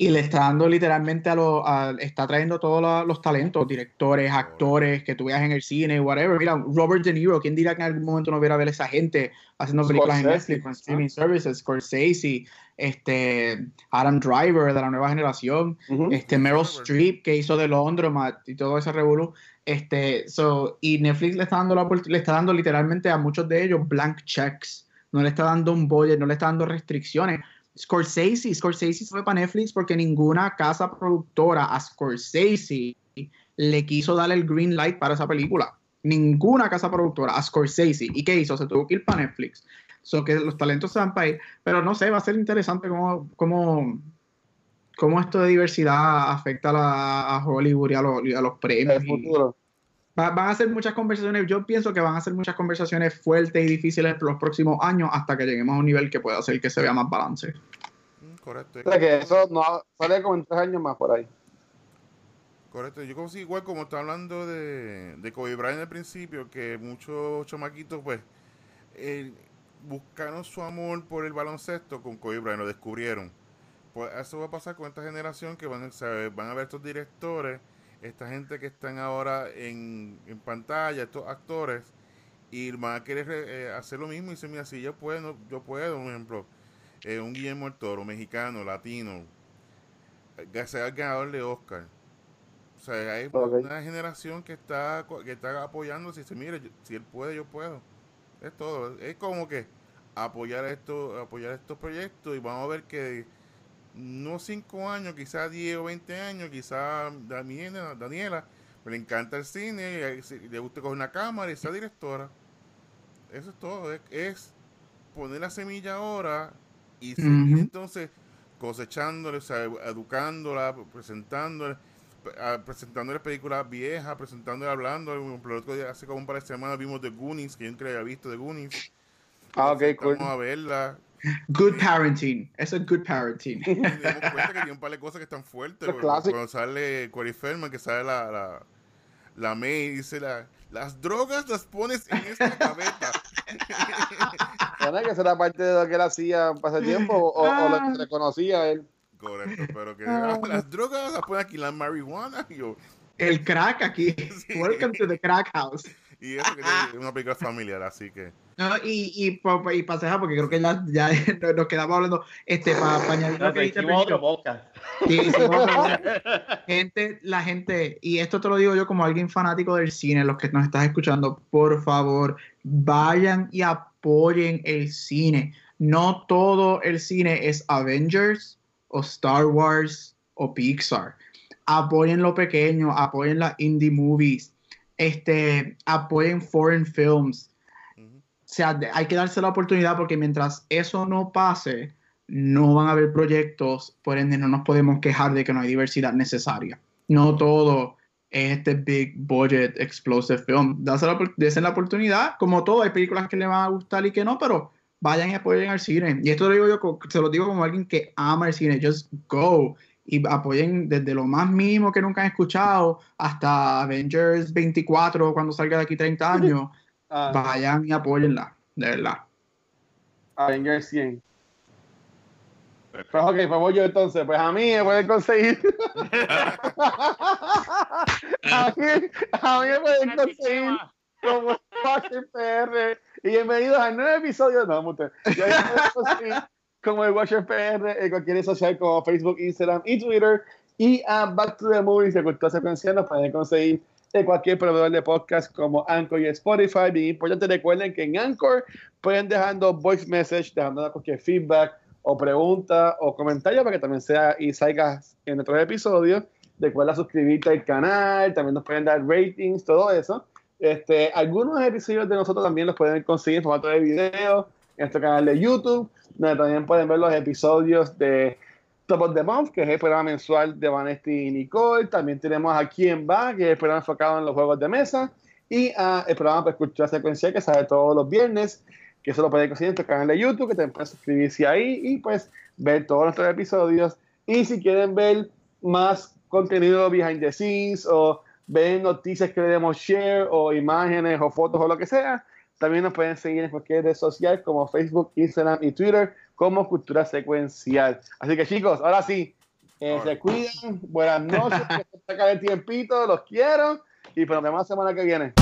y le está dando literalmente a los, está trayendo todos los, talentos, directores, actores que tú veas en el cine, whatever. Mira, Robert De Niro, ¿quién dirá que en algún momento no hubiera a ver a esa gente haciendo películas en Netflix, con streaming services, Scorsese, este, Adam Driver de la nueva generación, este, Meryl Streep que hizo de Londromat y todo ese revolú. Este, so, y Netflix le está dando la, le está dando literalmente a muchos de ellos blank checks. No le está dando un budget, no le está dando restricciones Scorsese, Scorsese fue para Netflix porque ninguna casa productora a Scorsese le quiso dar el green light para esa película. Ninguna casa productora a Scorsese. ¿Y qué hizo? Se tuvo que ir para Netflix. So que los talentos se van para ahí. Pero no sé, va a ser interesante cómo, cómo, cómo esto de diversidad afecta a, Hollywood y a, los, premios. El futuro van a ser muchas conversaciones, yo pienso que van a ser muchas conversaciones fuertes y difíciles por los próximos años hasta que lleguemos a un nivel que pueda hacer que se vea más balance. Mm, correcto. O sea que eso no sale como en tres años más por ahí. Correcto, yo como si igual como está hablando de, de Kobe Bryant al principio, que muchos chamaquitos pues buscaron su amor por el baloncesto con Kobe Bryant, lo descubrieron. Pues eso va a pasar con esta generación que van, van a ver estos directores esta gente que están ahora en, pantalla, estos actores, y van a querer eh, hacer lo mismo y dicen, mira, si yo puedo, yo puedo, un ejemplo, eh, un Guillermo el Toro, mexicano, latino, que sea el ganador de Oscar. O sea, hay una generación que está, que está apoyando, si dice, mire, si él puede, yo puedo. Es todo. Es como que apoyar esto, apoyar estos proyectos y vamos a ver que no cinco años, quizás 10 o 20 años, quizás Daniela, Daniela le encanta el cine, le gusta coger una cámara y sea directora. Eso es todo, es, poner la semilla ahora y seguir entonces cosechándole, o sea, educándola, presentándole, presentándole películas viejas, presentándole, hablando. hace como un par de semanas vimos The Goonies, que yo nunca había visto The Goonies. Ah, ok, Vamos a verla Good parenting. Eso es good parenting. Damos cuenta que hay un par de cosas que están fuertes. Cuando, sale Corey Feldman, que sale la, la, la May y dice la, las drogas las pones en esta gaveta. Bueno, que será parte de lo que él hacía hace tiempo o, o lo que se le conocía a él. Correcto, pero que ah, las drogas las ponen aquí, la marihuana. Y yo, El crack aquí. Welcome to the crack house. y eso que es una película familiar, así que. No, y, y, y porque creo que ya, ya nos quedamos hablando, este, para añadir que dice. Sí, otro. gente, la gente, y esto te lo digo yo como alguien fanático del cine, los que nos estás escuchando, por favor, vayan y apoyen el cine. No todo el cine es Avengers o Star Wars o Pixar. Apoyen lo pequeño, apoyen las indie movies, este, apoyen foreign films. Sea, hay que darse la oportunidad porque mientras eso no pase, no van a haber proyectos, por ende no nos podemos quejar de que no hay diversidad necesaria. No todo es este big budget explosive film. Dase la, desen la oportunidad, como todo, hay películas que le van a gustar y que no, pero vayan y apoyen al cine. Y esto lo digo yo, se lo digo como alguien que ama el cine, just go y apoyen desde lo más mínimo que nunca han escuchado hasta Avengers 24 cuando salga de aquí 30 años. Ah, Vayan y apóyenla, de verdad. Avengers 100. Pues ok, pues voy yo entonces. Pues a mí me pueden conseguir. a, mí, a mí me pueden conseguir como Watcher PR. Y bienvenidos al nuevo episodio. No, mute. Ya me pueden conseguir como el Watcher PR en cualquier red social como Facebook, Instagram y Twitter. Y a Back to the Movies de Cultura Secuencial nos pueden conseguir en cualquier proveedor de podcast como Anchor y Spotify. Bien importante, recuerden que en Anchor pueden dejando voice message, dejando cualquier feedback o pregunta o comentario para que también sea y salga en otros episodios. Recuerda suscribirte al canal, también nos pueden dar ratings, todo eso. Este, algunos episodios de nosotros también los pueden conseguir en formato de video en nuestro canal de YouTube, donde también pueden ver los episodios de Top of the Month, que es el programa mensual de Vanesti y Nicole. También tenemos a Quién Va, que es el programa enfocado en los juegos de mesa. Y el programa para escuchar secuencial, que sale todos los viernes, que eso lo pueden conseguir en nuestro canal de YouTube, que también pueden suscribirse ahí y pues ver todos nuestros episodios. Y si quieren ver más contenido behind the scenes o ver noticias que le demos share o imágenes o fotos o lo que sea, también nos pueden seguir en cualquier red social como Facebook, Instagram y Twitter como Cultura Secuencial. Así que chicos, ahora sí, eh, se cuidan, buenas noches, que se el tiempito, los quiero. Y pues nos vemos la semana que viene.